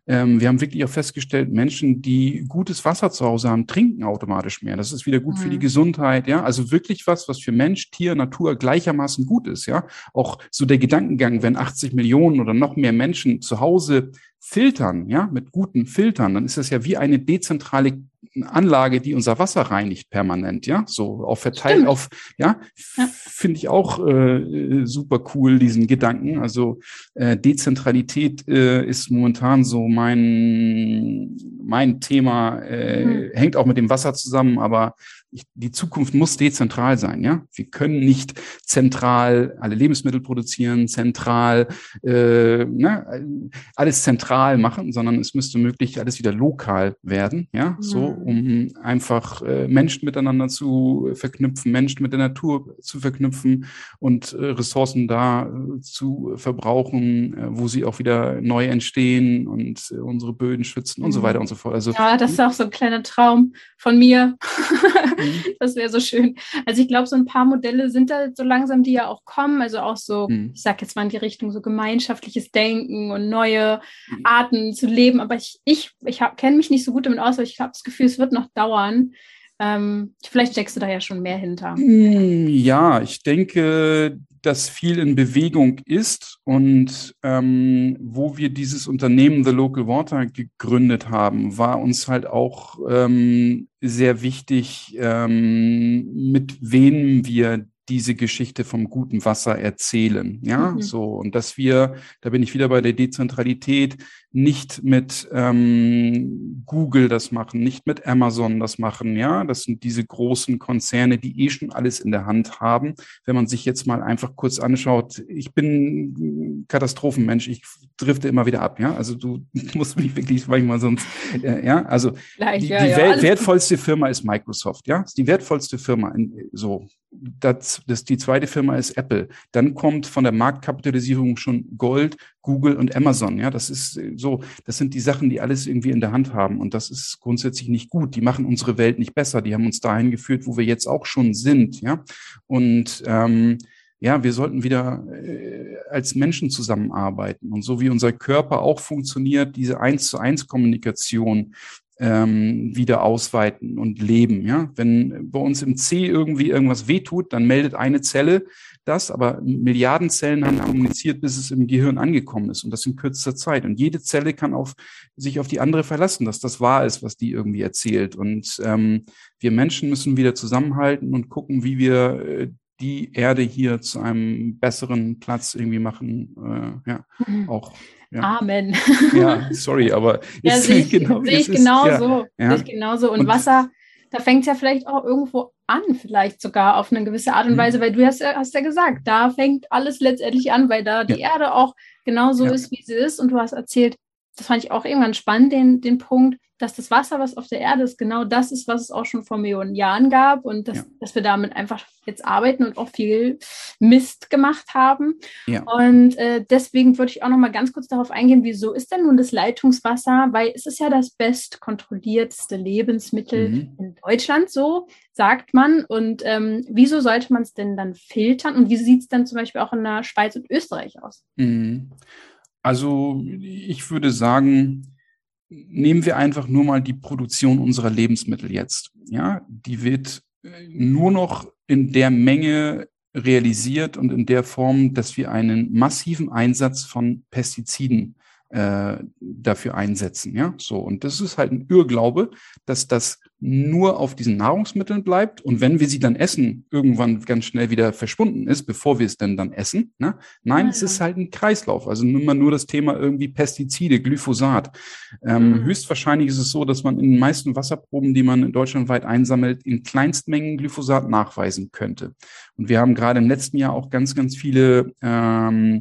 S2: Ähm, wir haben wirklich auch festgestellt, Menschen, die gutes Wasser zu Hause haben, trinken automatisch mehr. Das ist wieder gut mhm. für die mhm. Gesundheit. Ja, also wirklich was, was für Mensch, Tier, Natur gleichermaßen gut ist. Ja, auch so der Gedankengang, wenn 80 Millionen oder noch mehr Menschen zu Hause filtern, ja, mit guten Filtern, dann ist das ja wie eine dezentrale Anlage, die unser Wasser reinigt permanent, ja, so auf verteilt Stimmt. auf, ja, ja. finde ich auch äh, super cool diesen Gedanken. Also äh, Dezentralität äh, ist momentan so mein mein Thema, äh, mhm. hängt auch mit dem Wasser zusammen, aber ich, die Zukunft muss dezentral sein, ja. Wir können nicht zentral alle Lebensmittel produzieren, zentral äh, ne, alles zentral machen, sondern es müsste möglich alles wieder lokal werden, ja, mhm. so um einfach äh, Menschen miteinander zu verknüpfen, Menschen mit der Natur zu verknüpfen und äh, Ressourcen da äh, zu verbrauchen, äh, wo sie auch wieder neu entstehen und äh, unsere Böden schützen mhm. und so mhm. weiter und so fort.
S1: Also ja, das ist auch so ein kleiner Traum von mir. Mhm. Das wäre so schön. Also ich glaube, so ein paar Modelle sind da so langsam, die ja auch kommen. Also auch so, mhm. ich sage jetzt mal in die Richtung so gemeinschaftliches Denken und neue mhm. Arten zu leben. Aber ich, ich, ich kenne mich nicht so gut damit aus, aber ich habe das Gefühl, es wird noch dauern. Ähm, vielleicht steckst du da ja schon mehr hinter.
S2: Mm, ja, ich denke, dass viel in Bewegung ist und ähm, wo wir dieses Unternehmen The Local Water gegründet haben, war uns halt auch ähm, sehr wichtig, ähm, mit wem wir diese Geschichte vom guten Wasser erzählen. Ja, mhm. so. Und dass wir, da bin ich wieder bei der Dezentralität, nicht mit ähm, Google das machen, nicht mit Amazon das machen. Ja, das sind diese großen Konzerne, die eh schon alles in der Hand haben. Wenn man sich jetzt mal einfach kurz anschaut, ich bin Katastrophenmensch, ich drifte immer wieder ab. Ja, also du musst mich wirklich manchmal sonst, äh, ja, also Gleich, die, ja, die ja, wertvollste Firma ist Microsoft. Ja, ist die wertvollste Firma in, so das, das, die zweite Firma ist Apple. Dann kommt von der Marktkapitalisierung schon Gold, Google und Amazon. Ja, das ist so, das sind die Sachen, die alles irgendwie in der Hand haben. Und das ist grundsätzlich nicht gut. Die machen unsere Welt nicht besser. Die haben uns dahin geführt, wo wir jetzt auch schon sind. Ja, und ähm, ja, wir sollten wieder äh, als Menschen zusammenarbeiten. Und so wie unser Körper auch funktioniert, diese eins zu eins Kommunikation, ähm, wieder ausweiten und leben. Ja, wenn bei uns im C irgendwie irgendwas wehtut, dann meldet eine Zelle das, aber Milliarden Zellen haben kommuniziert, bis es im Gehirn angekommen ist und das in kürzester Zeit. Und jede Zelle kann auf sich auf die andere verlassen, dass das wahr ist, was die irgendwie erzählt. Und ähm, wir Menschen müssen wieder zusammenhalten und gucken, wie wir äh, die Erde hier zu einem besseren Platz irgendwie machen. Äh, ja, mhm. auch
S1: ja. Amen.
S2: Ja, sorry, aber
S1: ja, sehe ich, genau, seh ich genauso. Ja. Sehe ich genauso. Und, und Wasser, da fängt es ja vielleicht auch irgendwo an, vielleicht sogar auf eine gewisse Art und mhm. Weise, weil du hast ja, hast ja gesagt, da fängt alles letztendlich an, weil da die Erde auch genauso ist, wie sie ist. Und du hast erzählt, das fand ich auch irgendwann spannend, den, den Punkt, dass das Wasser, was auf der Erde ist, genau das ist, was es auch schon vor Millionen Jahren gab und dass, ja. dass wir damit einfach jetzt arbeiten und auch viel Mist gemacht haben. Ja. Und äh, deswegen würde ich auch noch mal ganz kurz darauf eingehen, wieso ist denn nun das Leitungswasser? Weil es ist ja das bestkontrollierteste Lebensmittel mhm. in Deutschland, so sagt man. Und ähm, wieso sollte man es denn dann filtern? Und wie sieht es dann zum Beispiel auch in der Schweiz und Österreich aus?
S2: Mhm. Also ich würde sagen, nehmen wir einfach nur mal die Produktion unserer Lebensmittel jetzt. Ja, die wird äh, nur noch in der Menge realisiert und in der Form, dass wir einen massiven Einsatz von Pestiziden äh, dafür einsetzen. Ja, so. Und das ist halt ein Irrglaube, dass das nur auf diesen Nahrungsmitteln bleibt und wenn wir sie dann essen, irgendwann ganz schnell wieder verschwunden ist, bevor wir es denn dann essen. Ne? Nein, ja, es ist halt ein Kreislauf. Also nimm mal nur das Thema irgendwie Pestizide, Glyphosat. Ähm, mhm. Höchstwahrscheinlich ist es so, dass man in den meisten Wasserproben, die man in Deutschland weit einsammelt, in Kleinstmengen Glyphosat nachweisen könnte. Und wir haben gerade im letzten Jahr auch ganz, ganz viele ähm, äh,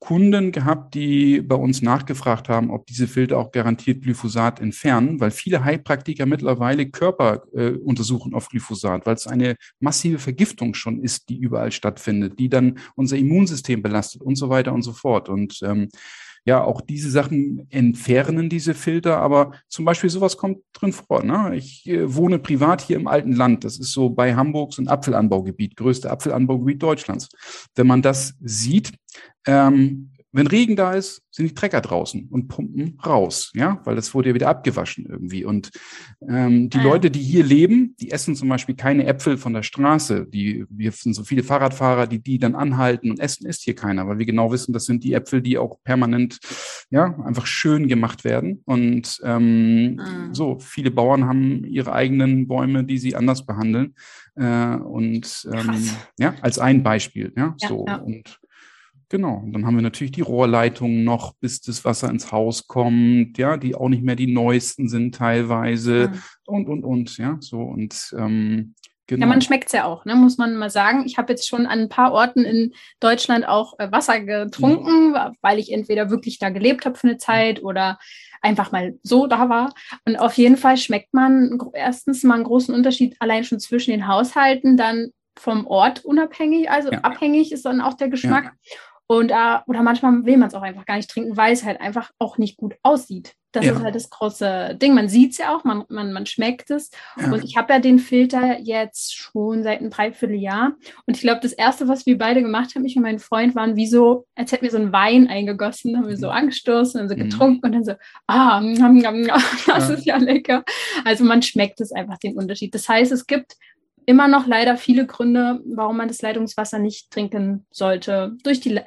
S2: Kunden gehabt, die bei uns nachgefragt haben, ob diese Filter auch garantiert Glyphosat entfernen, weil viele Heilpraktiker mittlerweile Körper äh, untersuchen auf Glyphosat, weil es eine massive Vergiftung schon ist, die überall stattfindet, die dann unser Immunsystem belastet und so weiter und so fort. Und ähm, ja, auch diese Sachen entfernen diese Filter, aber zum Beispiel sowas kommt drin vor. Ne? Ich äh, wohne privat hier im alten Land. Das ist so bei Hamburg so ein Apfelanbaugebiet, größte Apfelanbaugebiet Deutschlands. Wenn man das sieht, ähm, wenn Regen da ist, sind die Trecker draußen und pumpen raus, ja, weil das wurde ja wieder abgewaschen irgendwie. Und ähm, die ah, ja. Leute, die hier leben, die essen zum Beispiel keine Äpfel von der Straße. Die, wir sind so viele Fahrradfahrer, die die dann anhalten und essen isst hier keiner, weil wir genau wissen, das sind die Äpfel, die auch permanent, ja, einfach schön gemacht werden. Und ähm, mhm. so viele Bauern haben ihre eigenen Bäume, die sie anders behandeln. Äh, und ähm, ja, als ein Beispiel, ja, ja so ja. und Genau. Und dann haben wir natürlich die Rohrleitungen noch, bis das Wasser ins Haus kommt, ja, die auch nicht mehr die neuesten sind teilweise mhm. und, und, und, ja, so und ähm,
S1: Genau. Ja, man schmeckt's ja auch, ne, muss man mal sagen. Ich habe jetzt schon an ein paar Orten in Deutschland auch äh, Wasser getrunken, ja. weil ich entweder wirklich da gelebt habe für eine Zeit oder einfach mal so da war. Und auf jeden Fall schmeckt man erstens mal einen großen Unterschied allein schon zwischen den Haushalten, dann vom Ort unabhängig, also ja. abhängig ist dann auch der Geschmack. Ja. Und äh, oder manchmal will man es auch einfach gar nicht trinken, weil es halt einfach auch nicht gut aussieht. Das ja. ist halt das große Ding. Man sieht es ja auch, man, man, man schmeckt es. Ja. Und ich habe ja den Filter jetzt schon seit einem Dreivierteljahr. Und ich glaube, das Erste, was wir beide gemacht haben, ich und mein Freund, waren wie so, als hätten wir so einen Wein eingegossen, haben wir so mhm. angestoßen und so mhm. getrunken mhm. und dann so, ah, mm, mm, das ja. ist ja lecker. Also man schmeckt es einfach den Unterschied. Das heißt, es gibt immer noch leider viele Gründe, warum man das Leitungswasser nicht trinken sollte. Durch die,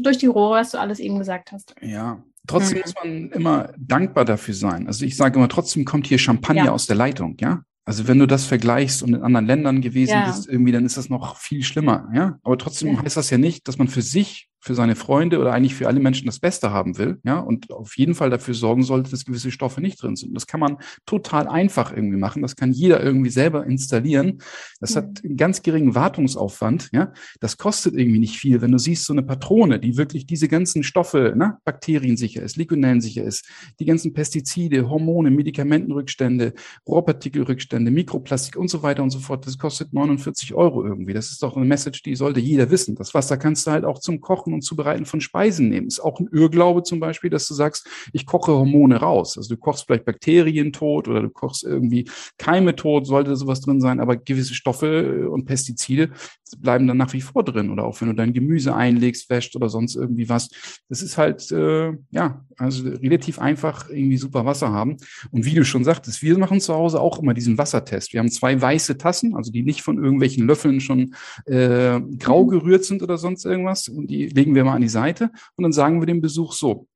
S1: durch die Rohre, was du alles eben gesagt hast.
S2: Ja, trotzdem mhm. muss man immer dankbar dafür sein. Also ich sage immer, trotzdem kommt hier Champagner ja. aus der Leitung, ja. Also wenn du das vergleichst und in anderen Ländern gewesen ja. bist, irgendwie, dann ist das noch viel schlimmer, ja. Aber trotzdem ja. heißt das ja nicht, dass man für sich für seine Freunde oder eigentlich für alle Menschen das Beste haben will, ja, und auf jeden Fall dafür sorgen sollte, dass gewisse Stoffe nicht drin sind. Das kann man total einfach irgendwie machen. Das kann jeder irgendwie selber installieren. Das hat einen ganz geringen Wartungsaufwand, ja. Das kostet irgendwie nicht viel. Wenn du siehst, so eine Patrone, die wirklich diese ganzen Stoffe, ne, bakteriensicher ist, ligonellensicher ist, die ganzen Pestizide, Hormone, Medikamentenrückstände, Rohrpartikelrückstände, Mikroplastik und so weiter und so fort, das kostet 49 Euro irgendwie. Das ist doch eine Message, die sollte jeder wissen. Das Wasser kannst du halt auch zum Kochen Kochen und Zubereiten von Speisen nehmen. Ist auch ein Irrglaube zum Beispiel, dass du sagst, ich koche Hormone raus. Also du kochst vielleicht Bakterien tot oder du kochst irgendwie Keime tot, sollte sowas drin sein, aber gewisse Stoffe und Pestizide bleiben dann nach wie vor drin. Oder auch wenn du dein Gemüse einlegst, wäscht oder sonst irgendwie was. Das ist halt, äh, ja, also relativ einfach irgendwie super Wasser haben. Und wie du schon sagtest, wir machen zu Hause auch immer diesen Wassertest. Wir haben zwei weiße Tassen, also die nicht von irgendwelchen Löffeln schon äh, grau gerührt sind oder sonst irgendwas. Und die legen wir mal an die Seite und dann sagen wir dem Besuch so,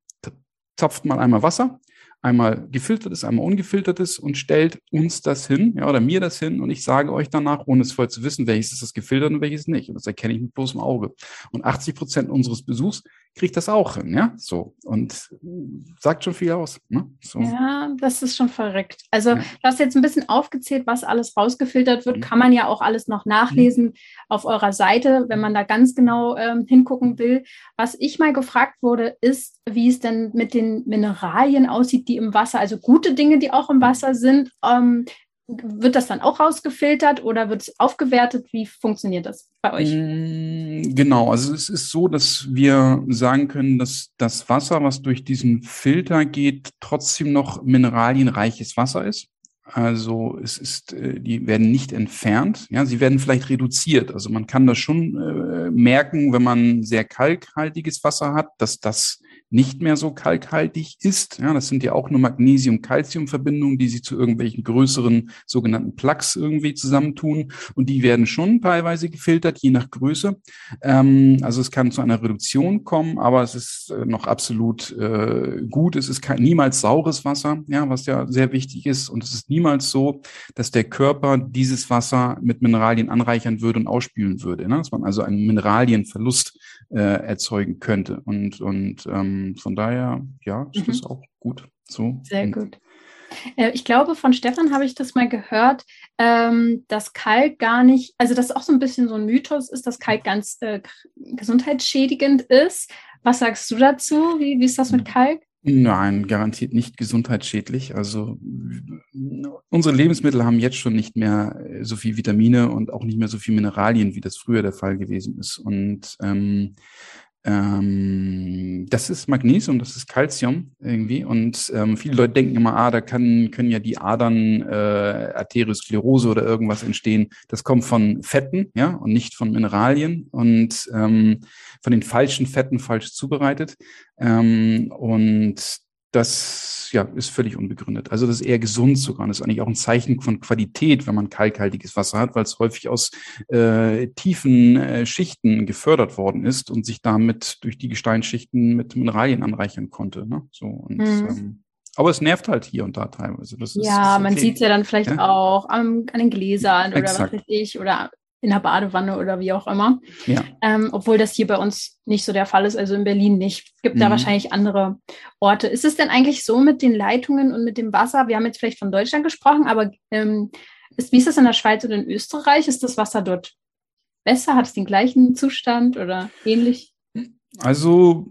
S2: zapft mal einmal Wasser, einmal gefiltertes, einmal ungefiltertes und stellt uns das hin, ja, oder mir das hin und ich sage euch danach, ohne es vorher zu wissen, welches ist das gefiltert und welches nicht. Und das erkenne ich mit bloßem Auge. Und 80 Prozent unseres Besuchs kriegt das auch hin, ja, so. Und sagt schon viel aus, ne? So.
S1: Ja, das ist schon verrückt. Also, ja. du hast jetzt ein bisschen aufgezählt, was alles rausgefiltert wird, mhm. kann man ja auch alles noch nachlesen mhm. auf eurer Seite, wenn man da ganz genau ähm, hingucken will. Was ich mal gefragt wurde, ist, wie es denn mit den Mineralien aussieht, die im Wasser, also gute Dinge, die auch im Wasser sind. Ähm, wird das dann auch rausgefiltert oder wird es aufgewertet? Wie funktioniert das bei euch?
S2: Mm, genau, also es ist so, dass wir sagen können, dass das Wasser, was durch diesen Filter geht, trotzdem noch mineralienreiches Wasser ist. Also es ist, äh, die werden nicht entfernt, ja, sie werden vielleicht reduziert. Also man kann das schon äh, merken, wenn man sehr kalkhaltiges Wasser hat, dass das nicht mehr so kalkhaltig ist. Ja, das sind ja auch nur Magnesium-Calcium-Verbindungen, die sich zu irgendwelchen größeren sogenannten Plaques irgendwie zusammentun. Und die werden schon teilweise gefiltert, je nach Größe. Ähm, also es kann zu einer Reduktion kommen, aber es ist äh, noch absolut äh, gut. Es ist kein, niemals saures Wasser, ja, was ja sehr wichtig ist. Und es ist niemals so, dass der Körper dieses Wasser mit Mineralien anreichern würde und ausspülen würde. Ne? Dass man also einen Mineralienverlust äh, erzeugen könnte. Und, und ähm, von daher, ja, ist mhm. das auch gut. So.
S1: Sehr gut. Äh, ich glaube, von Stefan habe ich das mal gehört, ähm, dass Kalk gar nicht, also das auch so ein bisschen so ein Mythos ist, dass Kalk ganz äh, gesundheitsschädigend ist. Was sagst du dazu? Wie, wie ist das mit. Kalk?
S2: Nein, garantiert nicht gesundheitsschädlich. Also unsere Lebensmittel haben jetzt schon nicht mehr äh, so viel Vitamine und auch nicht mehr so viel Mineralien, wie das früher der Fall gewesen ist. Und ähm, ähm, das ist Magnesium, das ist Calcium irgendwie. Und ähm, viele Leute denken immer, ah, da kann, können ja die Adern äh, Arteriosklerose oder irgendwas entstehen. Das kommt von Fetten, ja, und nicht von Mineralien und ähm, von den falschen Fetten falsch zubereitet. Ähm, und das ja, ist völlig unbegründet. Also das ist eher gesund sogar. Und das ist eigentlich auch ein Zeichen von Qualität, wenn man kalkhaltiges Wasser hat, weil es häufig aus äh, tiefen äh, Schichten gefördert worden ist und sich damit durch die Gesteinsschichten mit Mineralien anreichern konnte. Ne? So und mhm. ähm, aber es nervt halt hier und da teilweise.
S1: Das ist, ja, ist okay. man sieht es ja dann vielleicht ja? auch an, an den Gläsern oder Exakt. was weiß ich oder in der Badewanne oder wie auch immer. Ja. Ähm, obwohl das hier bei uns nicht so der Fall ist, also in Berlin nicht. Es gibt mhm. da wahrscheinlich andere Orte. Ist es denn eigentlich so mit den Leitungen und mit dem Wasser? Wir haben jetzt vielleicht von Deutschland gesprochen, aber ähm, ist, wie ist das in der Schweiz oder in Österreich? Ist das Wasser dort besser? Hat es den gleichen Zustand oder ähnlich?
S2: Also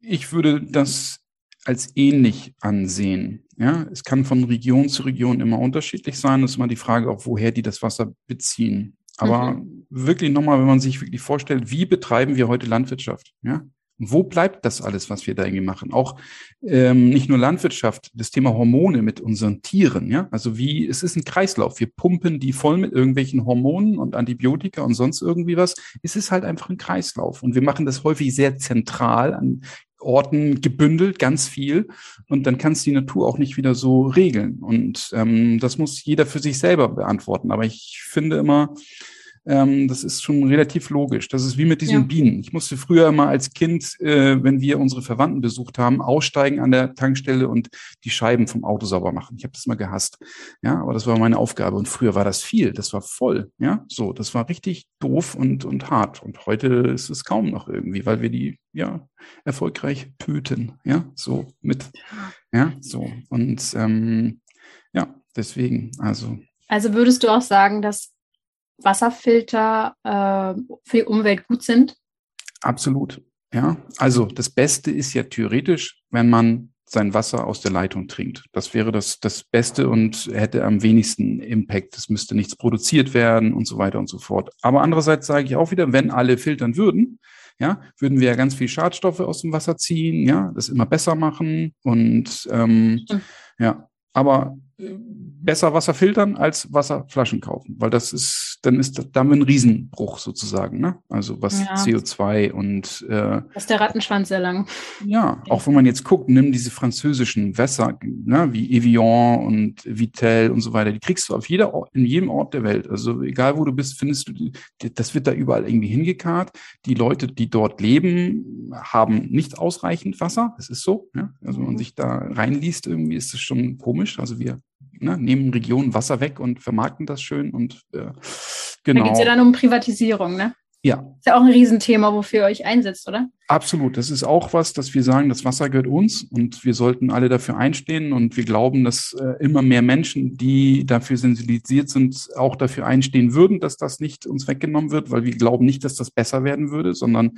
S2: ich würde das als ähnlich ansehen. Ja, es kann von Region zu Region immer unterschiedlich sein. Das ist immer die Frage auch, woher die das Wasser beziehen. Aber mhm. wirklich nochmal, wenn man sich wirklich vorstellt, wie betreiben wir heute Landwirtschaft? Ja, wo bleibt das alles, was wir da irgendwie machen? Auch ähm, nicht nur Landwirtschaft, das Thema Hormone mit unseren Tieren, ja. Also wie, es ist ein Kreislauf. Wir pumpen die voll mit irgendwelchen Hormonen und Antibiotika und sonst irgendwie was. Es ist halt einfach ein Kreislauf. Und wir machen das häufig sehr zentral an Orten gebündelt, ganz viel. Und dann kann es die Natur auch nicht wieder so regeln. Und ähm, das muss jeder für sich selber beantworten. Aber ich finde immer, ähm, das ist schon relativ logisch. Das ist wie mit diesen ja. Bienen. Ich musste früher immer als Kind, äh, wenn wir unsere Verwandten besucht haben, aussteigen an der Tankstelle und die Scheiben vom Auto sauber machen. Ich habe das mal gehasst. Ja, aber das war meine Aufgabe. Und früher war das viel. Das war voll. Ja, so. Das war richtig doof und und hart. Und heute ist es kaum noch irgendwie, weil wir die ja erfolgreich töten. Ja, so mit. Ja, so und ähm, ja, deswegen also.
S1: Also würdest du auch sagen, dass Wasserfilter äh, für die Umwelt gut sind?
S2: Absolut. Ja, also das Beste ist ja theoretisch, wenn man sein Wasser aus der Leitung trinkt. Das wäre das, das Beste und hätte am wenigsten Impact. Es müsste nichts produziert werden und so weiter und so fort. Aber andererseits sage ich auch wieder, wenn alle filtern würden, ja, würden wir ja ganz viel Schadstoffe aus dem Wasser ziehen, ja, das immer besser machen und ähm, ja, aber äh, besser Wasser filtern als Wasserflaschen kaufen, weil das ist, dann ist das damit ein Riesenbruch sozusagen, ne? Also was ja. CO2 und
S1: äh, ist der Rattenschwanz sehr lang.
S2: Ja, auch wenn man jetzt guckt, nimm diese französischen Wässer, ne, wie Evian und Vitel und so weiter, die kriegst du auf jeder Ort, in jedem Ort der Welt. Also egal wo du bist, findest du, das wird da überall irgendwie hingekarrt. Die Leute, die dort leben, haben nicht ausreichend Wasser. Das ist so. Ja? Also wenn man mhm. sich da reinliest, irgendwie ist das schon komisch. Also wir ne, nehmen Regionen Wasser weg und vermarkten das schön und äh,
S1: genau. Da geht es ja dann um Privatisierung, ne?
S2: Ja.
S1: Ist ja auch ein Riesenthema, wofür ihr euch einsetzt, oder?
S2: Absolut. Das ist auch was, dass wir sagen, das Wasser gehört uns und wir sollten alle dafür einstehen und wir glauben, dass äh, immer mehr Menschen, die dafür sensibilisiert sind, auch dafür einstehen würden, dass das nicht uns weggenommen wird, weil wir glauben nicht, dass das besser werden würde, sondern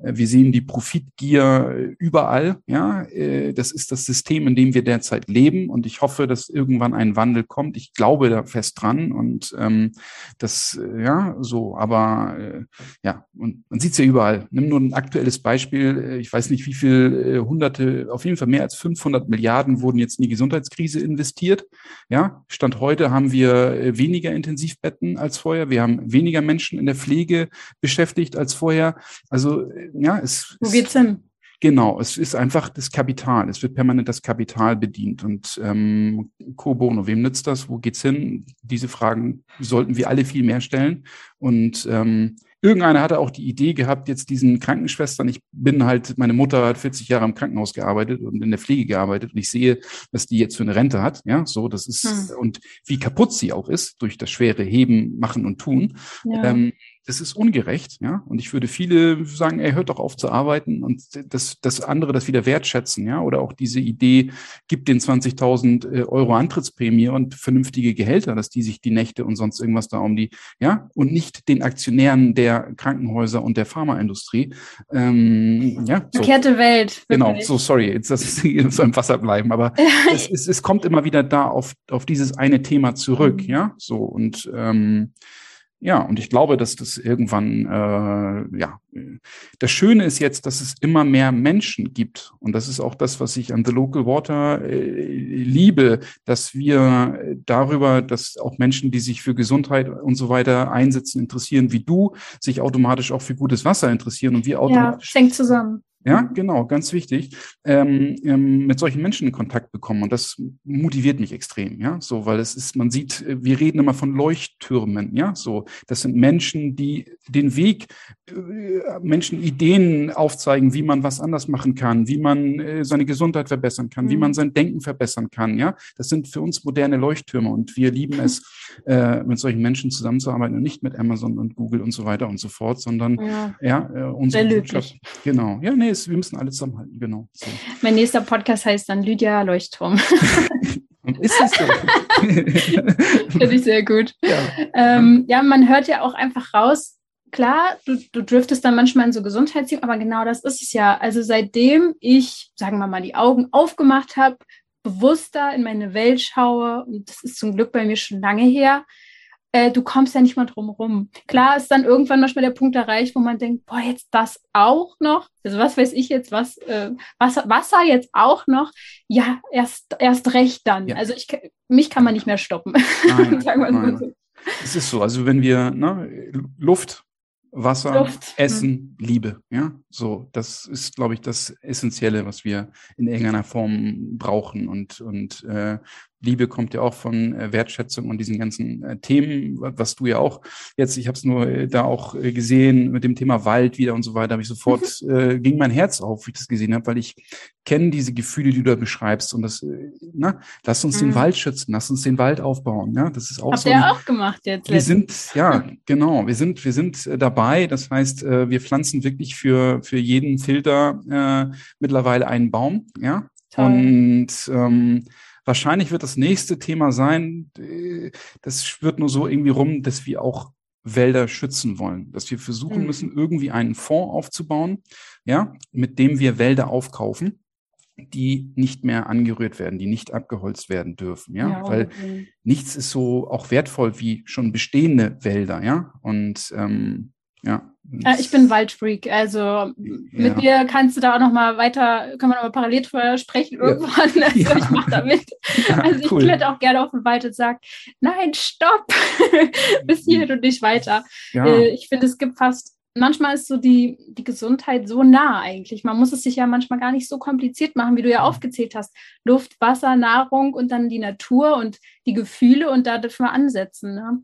S2: äh, wir sehen die Profitgier äh, überall. Ja, äh, das ist das System, in dem wir derzeit leben und ich hoffe, dass irgendwann ein Wandel kommt. Ich glaube da fest dran und ähm, das, äh, ja, so, aber äh, ja, und man sieht es ja überall. Nimm nur ein aktuelles Beispiel. Äh, ich weiß nicht, wie viel äh, hunderte, auf jeden Fall mehr als 500 Milliarden wurden jetzt in die Gesundheitskrise investiert. Ja, Stand heute haben wir äh, weniger Intensivbetten als vorher. Wir haben weniger Menschen in der Pflege beschäftigt als vorher. Also, ja, es.
S1: Wo geht's hin?
S2: Genau, es ist einfach das Kapital. Es wird permanent das Kapital bedient. Und ähm, Co Bono, wem nützt das? Wo geht's hin? Diese Fragen sollten wir alle viel mehr stellen. Und ähm, irgendeiner hatte auch die Idee gehabt, jetzt diesen Krankenschwestern, ich bin halt, meine Mutter hat 40 Jahre im Krankenhaus gearbeitet und in der Pflege gearbeitet und ich sehe, was die jetzt für eine Rente hat, ja, so, das ist, hm. und wie kaputt sie auch ist durch das schwere Heben, Machen und Tun. Ja. Ähm, das ist ungerecht, ja. Und ich würde viele sagen, ey, hört doch auf zu arbeiten und das, das andere das wieder wertschätzen, ja. Oder auch diese Idee, gibt den 20.000 äh, Euro Antrittsprämie und vernünftige Gehälter, dass die sich die Nächte und sonst irgendwas da um die, ja. Und nicht den Aktionären der Krankenhäuser und der Pharmaindustrie. Ähm, ja.
S1: So. Verkehrte Welt.
S2: Genau, wirklich. Genau, so sorry, jetzt das ist so im Wasser bleiben, aber es, es, es kommt immer wieder da auf, auf dieses eine Thema zurück, ja. So und ähm, ja, und ich glaube, dass das irgendwann, äh, ja, das Schöne ist jetzt, dass es immer mehr Menschen gibt. Und das ist auch das, was ich an The Local Water äh, liebe, dass wir darüber, dass auch Menschen, die sich für Gesundheit und so weiter einsetzen, interessieren, wie du, sich automatisch auch für gutes Wasser interessieren und wir automatisch.
S1: Ja, hängt zusammen.
S2: Ja, genau, ganz wichtig, ähm, ähm, mit solchen Menschen in Kontakt bekommen. Und das motiviert mich extrem, ja, so, weil es ist, man sieht, wir reden immer von Leuchttürmen, ja, so. Das sind Menschen, die den Weg, äh, Menschen Ideen aufzeigen, wie man was anders machen kann, wie man äh, seine Gesundheit verbessern kann, mhm. wie man mhm. sein Denken verbessern kann, ja. Das sind für uns moderne Leuchttürme und wir lieben es, äh, mit solchen Menschen zusammenzuarbeiten und nicht mit Amazon und Google und so weiter und so fort, sondern, ja, ja äh, unsere Botschaft. Genau, ja, nee, ist, wir müssen alle zusammenhalten, genau. So.
S1: Mein nächster Podcast heißt dann Lydia Leuchtturm.
S2: ist das so?
S1: Finde ich sehr gut. Ja. Ähm, ja, man hört ja auch einfach raus, klar, du, du driftest dann manchmal in so Gesundheitsthemen, aber genau das ist es ja. Also seitdem ich, sagen wir mal, die Augen aufgemacht habe, bewusster in meine Welt schaue, und das ist zum Glück bei mir schon lange her, äh, du kommst ja nicht mal drum rum. Klar ist dann irgendwann manchmal der Punkt erreicht, wo man denkt, boah, jetzt das auch noch. Also was weiß ich jetzt, was äh, Wasser, Wasser jetzt auch noch. Ja, erst erst recht dann. Ja. Also ich mich kann man nicht mehr stoppen.
S2: Nein, nein. So. Es ist so, also wenn wir ne, Luft, Wasser, Luft. Essen, hm. Liebe, ja, so das ist, glaube ich, das Essentielle, was wir in irgendeiner Form brauchen und und äh, Liebe kommt ja auch von äh, Wertschätzung und diesen ganzen äh, Themen, was du ja auch jetzt, ich habe es nur äh, da auch gesehen mit dem Thema Wald wieder und so weiter, habe ich sofort, mhm. äh, ging mein Herz auf, wie ich das gesehen habe, weil ich kenne diese Gefühle, die du da beschreibst und das, na, lass uns mhm. den Wald schützen, lass uns den Wald aufbauen, ja, das ist auch
S1: Habt
S2: so.
S1: Habt ihr auch gemacht jetzt?
S2: Wir sind, ja, genau, wir sind, wir sind dabei, das heißt, wir pflanzen wirklich für, für jeden Filter äh, mittlerweile einen Baum, ja, Toll. und ähm, Wahrscheinlich wird das nächste Thema sein, äh, das wird nur so irgendwie rum, dass wir auch Wälder schützen wollen, dass wir versuchen mhm. müssen, irgendwie einen Fonds aufzubauen, ja, mit dem wir Wälder aufkaufen, die nicht mehr angerührt werden, die nicht abgeholzt werden dürfen, ja, ja weil okay. nichts ist so auch wertvoll wie schon bestehende Wälder, ja, und ähm, ja,
S1: ich bin Waldfreak, also ja. mit dir kannst du da auch noch mal weiter, können wir noch mal parallel drüber sprechen irgendwann. Ja. Also ja. ich mache da mit. also ich cool. kletter auch gerne auf den Wald und sage, nein, stopp, bis hierhin und nicht weiter. Äh, ich finde, es gibt fast manchmal ist so die, die Gesundheit so nah eigentlich. Man muss es sich ja manchmal gar nicht so kompliziert machen, wie du ja aufgezählt hast. Luft, Wasser, Nahrung und dann die Natur und die Gefühle und da dürfen wir ansetzen. Ne?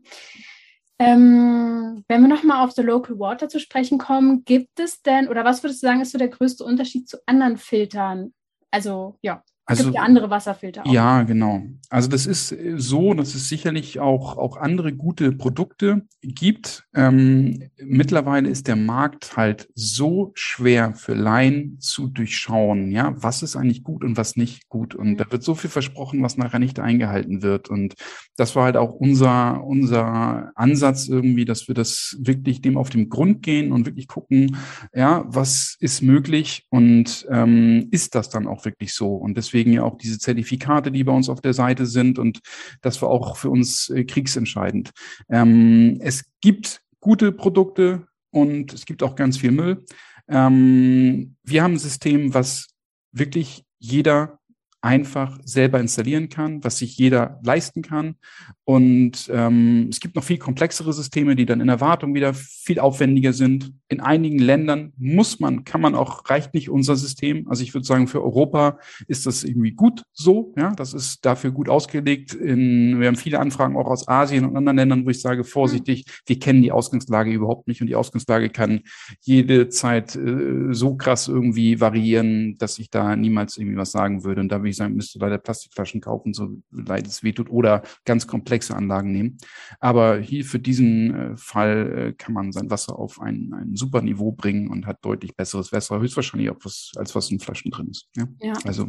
S1: Ähm, wenn wir nochmal auf The Local Water zu sprechen kommen, gibt es denn, oder was würdest du sagen, ist so der größte Unterschied zu anderen Filtern? Also, ja. Also, gibt ja andere Wasserfilter
S2: auch. Ja, genau. Also das ist äh, so, dass es sicherlich auch, auch andere gute Produkte gibt. Ähm, mittlerweile ist der Markt halt so schwer für Laien zu durchschauen, ja, was ist eigentlich gut und was nicht gut. Und mhm. da wird so viel versprochen, was nachher nicht eingehalten wird. Und das war halt auch unser, unser Ansatz irgendwie, dass wir das wirklich dem auf den Grund gehen und wirklich gucken, ja, was ist möglich und ähm, ist das dann auch wirklich so? Und deswegen deswegen ja auch diese Zertifikate, die bei uns auf der Seite sind und das war auch für uns äh, kriegsentscheidend. Ähm, es gibt gute Produkte und es gibt auch ganz viel Müll. Ähm, wir haben ein System, was wirklich jeder einfach selber installieren kann, was sich jeder leisten kann. Und ähm, es gibt noch viel komplexere Systeme, die dann in der Wartung wieder viel aufwendiger sind. In einigen Ländern muss man, kann man auch, reicht nicht unser System. Also ich würde sagen, für Europa ist das irgendwie gut so. Ja, das ist dafür gut ausgelegt. In, wir haben viele Anfragen auch aus Asien und anderen Ländern, wo ich sage, vorsichtig, wir kennen die Ausgangslage überhaupt nicht und die Ausgangslage kann jede Zeit äh, so krass irgendwie variieren, dass ich da niemals irgendwie was sagen würde. Und da würde ich sagen, müsste leider Plastikflaschen kaufen, so leid es wehtut, oder ganz komplexe Anlagen nehmen. Aber hier für diesen äh, Fall äh, kann man sein Wasser auf ein, ein super Niveau bringen und hat deutlich besseres Wasser, höchstwahrscheinlich auch was, als was in Flaschen drin ist. Ja?
S1: ja. Also.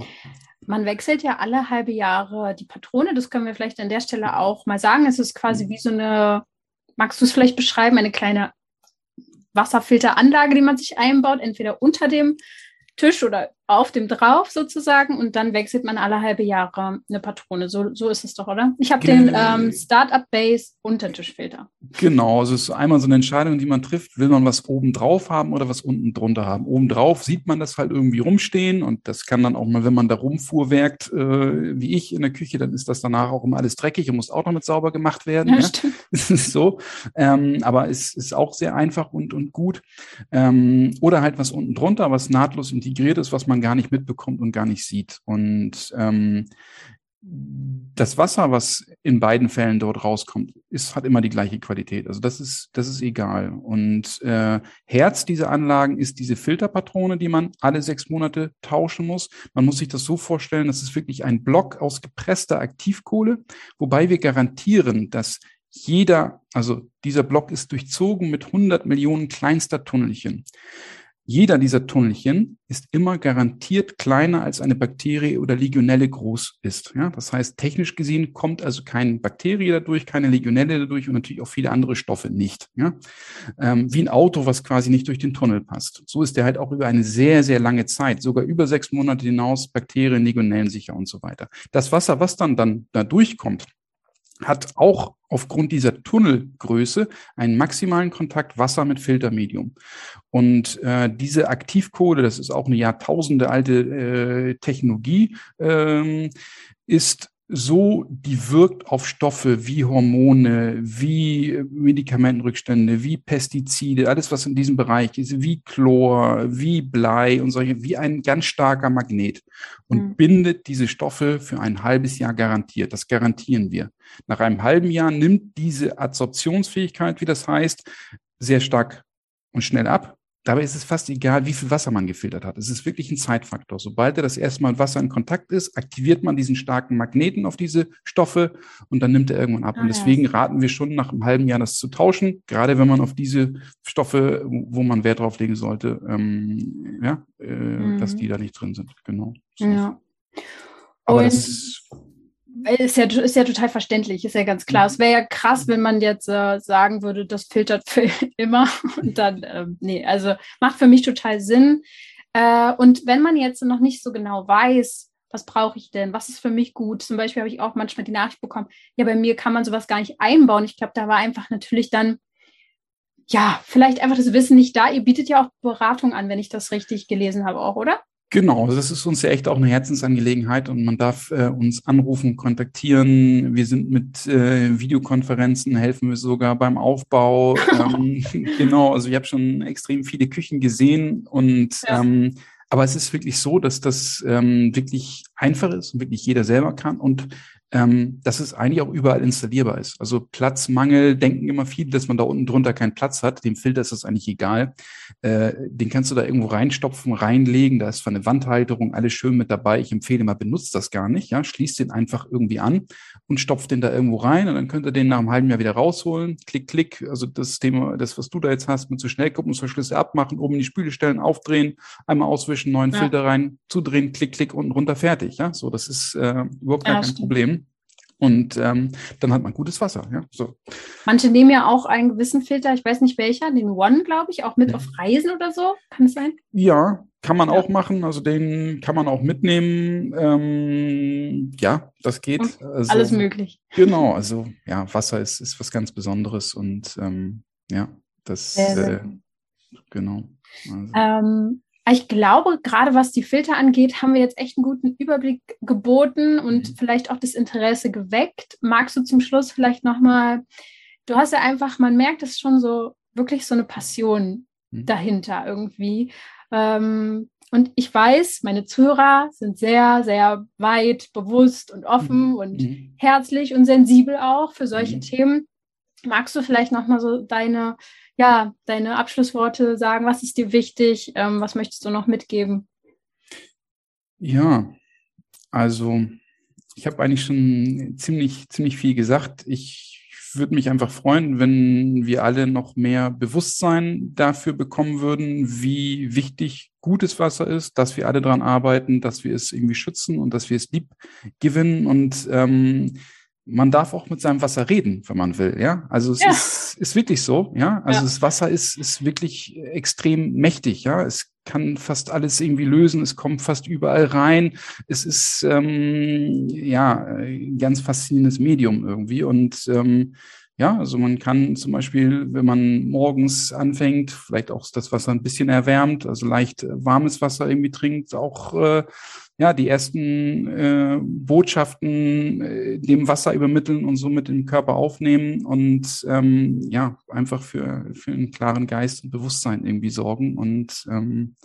S1: Man wechselt ja alle halbe Jahre die Patrone. Das können wir vielleicht an der Stelle auch mal sagen. Es ist quasi wie so eine, magst du es vielleicht beschreiben, eine kleine Wasserfilteranlage, die man sich einbaut, entweder unter dem Tisch oder auf dem drauf sozusagen und dann wechselt man alle halbe Jahre eine Patrone. So, so ist es doch, oder? Ich habe den ähm, Startup Base Untertischfilter.
S2: Genau, also es ist einmal so eine Entscheidung, die man trifft. Will man was oben drauf haben oder was unten drunter haben? Oben drauf sieht man das halt irgendwie rumstehen und das kann dann auch mal, wenn man da rumfuhrwerkt, äh, wie ich in der Küche, dann ist das danach auch immer alles dreckig und muss auch noch mit sauber gemacht werden. Ja, ja? stimmt. so. Ähm, aber es ist auch sehr einfach und, und gut. Ähm, oder halt was unten drunter, was nahtlos integriert ist, was man gar nicht mitbekommt und gar nicht sieht. Und ähm, das Wasser, was in beiden Fällen dort rauskommt, ist, hat immer die gleiche Qualität. Also das ist, das ist egal. Und äh, Herz dieser Anlagen ist diese Filterpatrone, die man alle sechs Monate tauschen muss. Man muss sich das so vorstellen, das ist wirklich ein Block aus gepresster Aktivkohle, wobei wir garantieren, dass jeder, also dieser Block ist durchzogen mit 100 Millionen kleinster Tunnelchen. Jeder dieser Tunnelchen ist immer garantiert kleiner als eine Bakterie oder Legionelle groß ist. Ja, das heißt, technisch gesehen kommt also keine Bakterie dadurch, keine Legionelle dadurch und natürlich auch viele andere Stoffe nicht. Ja, ähm, wie ein Auto, was quasi nicht durch den Tunnel passt. So ist der halt auch über eine sehr, sehr lange Zeit, sogar über sechs Monate hinaus, Bakterien, Legionellen sicher und so weiter. Das Wasser, was dann, dann da durchkommt, hat auch aufgrund dieser Tunnelgröße einen maximalen Kontakt Wasser mit Filtermedium. Und äh, diese Aktivkohle, das ist auch eine Jahrtausende alte äh, Technologie, ähm, ist so, die wirkt auf Stoffe wie Hormone, wie Medikamentenrückstände, wie Pestizide, alles was in diesem Bereich ist, wie Chlor, wie Blei und solche, wie ein ganz starker Magnet und mhm. bindet diese Stoffe für ein halbes Jahr garantiert. Das garantieren wir. Nach einem halben Jahr nimmt diese Adsorptionsfähigkeit, wie das heißt, sehr stark und schnell ab. Dabei ist es fast egal, wie viel Wasser man gefiltert hat. Es ist wirklich ein Zeitfaktor. Sobald er das erste Mal Wasser in Kontakt ist, aktiviert man diesen starken Magneten auf diese Stoffe und dann nimmt er irgendwann ab. Ah, und deswegen ja. raten wir schon nach einem halben Jahr das zu tauschen, gerade wenn man auf diese Stoffe, wo man Wert drauf legen sollte, ähm, ja, äh, mhm. dass die da nicht drin sind. Genau. So. Ja.
S1: Aber und das ist ist ja, ist ja total verständlich, ist ja ganz klar. Es wäre ja krass, wenn man jetzt äh, sagen würde, das filtert für immer. Und dann, äh, nee, also macht für mich total Sinn. Äh, und wenn man jetzt noch nicht so genau weiß, was brauche ich denn, was ist für mich gut, zum Beispiel habe ich auch manchmal die Nachricht bekommen, ja, bei mir kann man sowas gar nicht einbauen. Ich glaube, da war einfach natürlich dann, ja, vielleicht einfach das Wissen nicht da. Ihr bietet ja auch Beratung an, wenn ich das richtig gelesen habe, auch, oder?
S2: Genau, das ist uns ja echt auch eine Herzensangelegenheit und man darf äh, uns anrufen, kontaktieren. Wir sind mit äh, Videokonferenzen, helfen wir sogar beim Aufbau. ähm, genau, also ich habe schon extrem viele Küchen gesehen und ja. ähm, aber es ist wirklich so, dass das ähm, wirklich einfach ist und wirklich jeder selber kann und ähm, dass es eigentlich auch überall installierbar ist. Also Platzmangel denken immer viele, dass man da unten drunter keinen Platz hat. Dem Filter ist das eigentlich egal. Äh, den kannst du da irgendwo reinstopfen, reinlegen. Da ist zwar eine Wandhalterung, alles schön mit dabei. Ich empfehle mal, benutzt das gar nicht. Ja, schließt den einfach irgendwie an und stopft den da irgendwo rein und dann könnt ihr den nach einem halben Jahr wieder rausholen. Klick, klick. Also das Thema, das, was du da jetzt hast, mit so Schnellkupplungsverschlüsse abmachen, oben in die Spüle stellen, aufdrehen, einmal auswischen, neuen ja. Filter rein, zudrehen, klick, klick, unten runter, fertig. Ja, so, das ist äh, überhaupt gar ja, kein stimmt. Problem. Und ähm, dann hat man gutes Wasser. Ja, so.
S1: Manche nehmen ja auch einen gewissen Filter, ich weiß nicht welcher, den One, glaube ich, auch mit ja. auf Reisen oder so. Kann es sein?
S2: Ja, kann man ja. auch machen. Also den kann man auch mitnehmen. Ähm, ja, das geht.
S1: Also, alles möglich.
S2: Genau, also ja, Wasser ist, ist was ganz Besonderes und ähm, ja, das sehr, sehr. Äh, genau.
S1: Also. Ähm, ich glaube, gerade was die Filter angeht, haben wir jetzt echt einen guten Überblick geboten und mhm. vielleicht auch das Interesse geweckt. Magst du zum Schluss vielleicht nochmal, du hast ja einfach, man merkt es schon so, wirklich so eine Passion mhm. dahinter irgendwie. Ähm, und ich weiß, meine Zuhörer sind sehr, sehr weit, bewusst und offen mhm. und mhm. herzlich und sensibel auch für solche mhm. Themen. Magst du vielleicht nochmal so deine, ja, deine Abschlussworte sagen? Was ist dir wichtig? Ähm, was möchtest du noch mitgeben?
S2: Ja, also ich habe eigentlich schon ziemlich, ziemlich viel gesagt. Ich würde mich einfach freuen, wenn wir alle noch mehr Bewusstsein dafür bekommen würden, wie wichtig gutes Wasser ist, dass wir alle daran arbeiten, dass wir es irgendwie schützen und dass wir es lieb gewinnen und ähm, man darf auch mit seinem Wasser reden, wenn man will, ja. Also es ja. ist, ist wirklich so, ja. Also ja. das Wasser ist, ist wirklich extrem mächtig, ja. Es kann fast alles irgendwie lösen, es kommt fast überall rein. Es ist ähm, ja ein ganz faszinierendes Medium irgendwie. Und ähm, ja, also man kann zum Beispiel, wenn man morgens anfängt, vielleicht auch das Wasser ein bisschen erwärmt, also leicht warmes Wasser irgendwie trinkt, auch äh, ja, die ersten äh, Botschaften äh, dem Wasser übermitteln und somit den Körper aufnehmen und ähm, ja, einfach für, für einen klaren Geist und Bewusstsein irgendwie sorgen. Und ähm,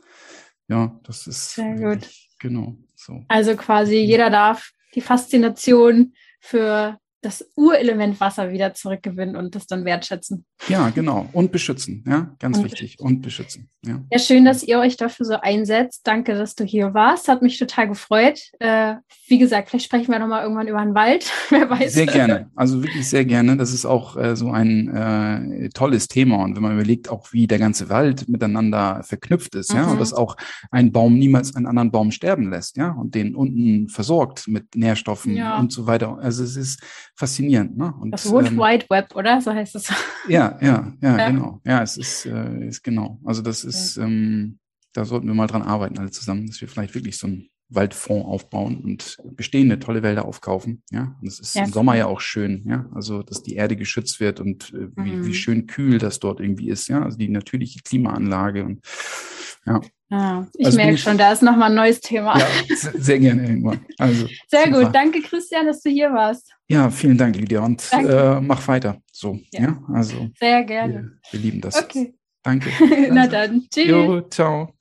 S2: ja, das ist
S1: sehr gut.
S2: Genau. So.
S1: Also quasi jeder darf die Faszination für das Urelement Wasser wieder zurückgewinnen und das dann wertschätzen.
S2: Ja, genau. Und beschützen, ja, ganz und wichtig. Und beschützen. Ja.
S1: ja, schön, dass ihr euch dafür so einsetzt. Danke, dass du hier warst. Hat mich total gefreut. Äh, wie gesagt, vielleicht sprechen wir nochmal irgendwann über den Wald. Wer weiß.
S2: Sehr gerne. Also wirklich sehr gerne. Das ist auch äh, so ein äh, tolles Thema. Und wenn man überlegt, auch wie der ganze Wald miteinander verknüpft ist, mhm. ja, und dass auch ein Baum niemals einen anderen Baum sterben lässt, ja, und den unten versorgt mit Nährstoffen ja. und so weiter. Also es ist faszinierend. Ne? Und,
S1: das World ähm, Wide Web, oder? So heißt es.
S2: Ja, ja, ja, ja, genau. Ja, es ist, äh, ist genau. Also das ist, ja. ähm, da sollten wir mal dran arbeiten, alle zusammen, dass wir vielleicht wirklich so einen Waldfonds aufbauen und bestehende tolle Wälder aufkaufen. Ja, und es ist ja, im Sommer ja auch schön. Ja, also dass die Erde geschützt wird und äh, wie, mhm. wie schön kühl das dort irgendwie ist. Ja, also die natürliche Klimaanlage und ja.
S1: Ah, ich also merke schon, da ist nochmal ein neues Thema. Ja,
S2: sehr gerne irgendwann. Also,
S1: sehr gut, danke Christian, dass du hier warst.
S2: Ja, vielen Dank, Lydia, und äh, mach weiter. So, ja, ja? also
S1: sehr gerne. Wir,
S2: wir lieben das. Okay. Danke.
S1: Na dann, tschüss. Jo,
S2: ciao.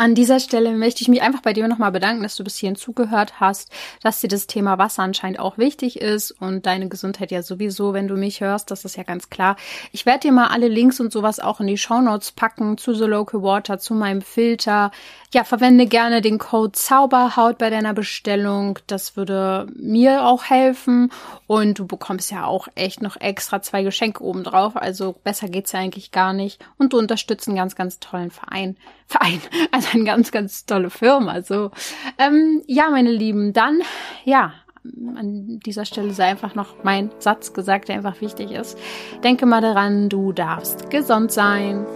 S1: An dieser Stelle möchte ich mich einfach bei dir nochmal bedanken, dass du bis hierhin zugehört hast, dass dir das Thema Wasser anscheinend auch wichtig ist und deine Gesundheit ja sowieso, wenn du mich hörst, das ist ja ganz klar. Ich werde dir mal alle Links und sowas auch in die Show Notes packen zu The Local Water, zu meinem Filter. Ja, verwende gerne den Code Zauberhaut bei deiner Bestellung. Das würde mir auch helfen und du bekommst ja auch echt noch extra zwei Geschenke obendrauf. Also besser geht's ja eigentlich gar nicht und du unterstützt einen ganz, ganz tollen Verein. Verein, also eine ganz, ganz tolle Firma. So, ähm, ja, meine Lieben, dann, ja, an dieser Stelle sei einfach noch mein Satz gesagt, der einfach wichtig ist. Denke mal daran, du darfst gesund sein.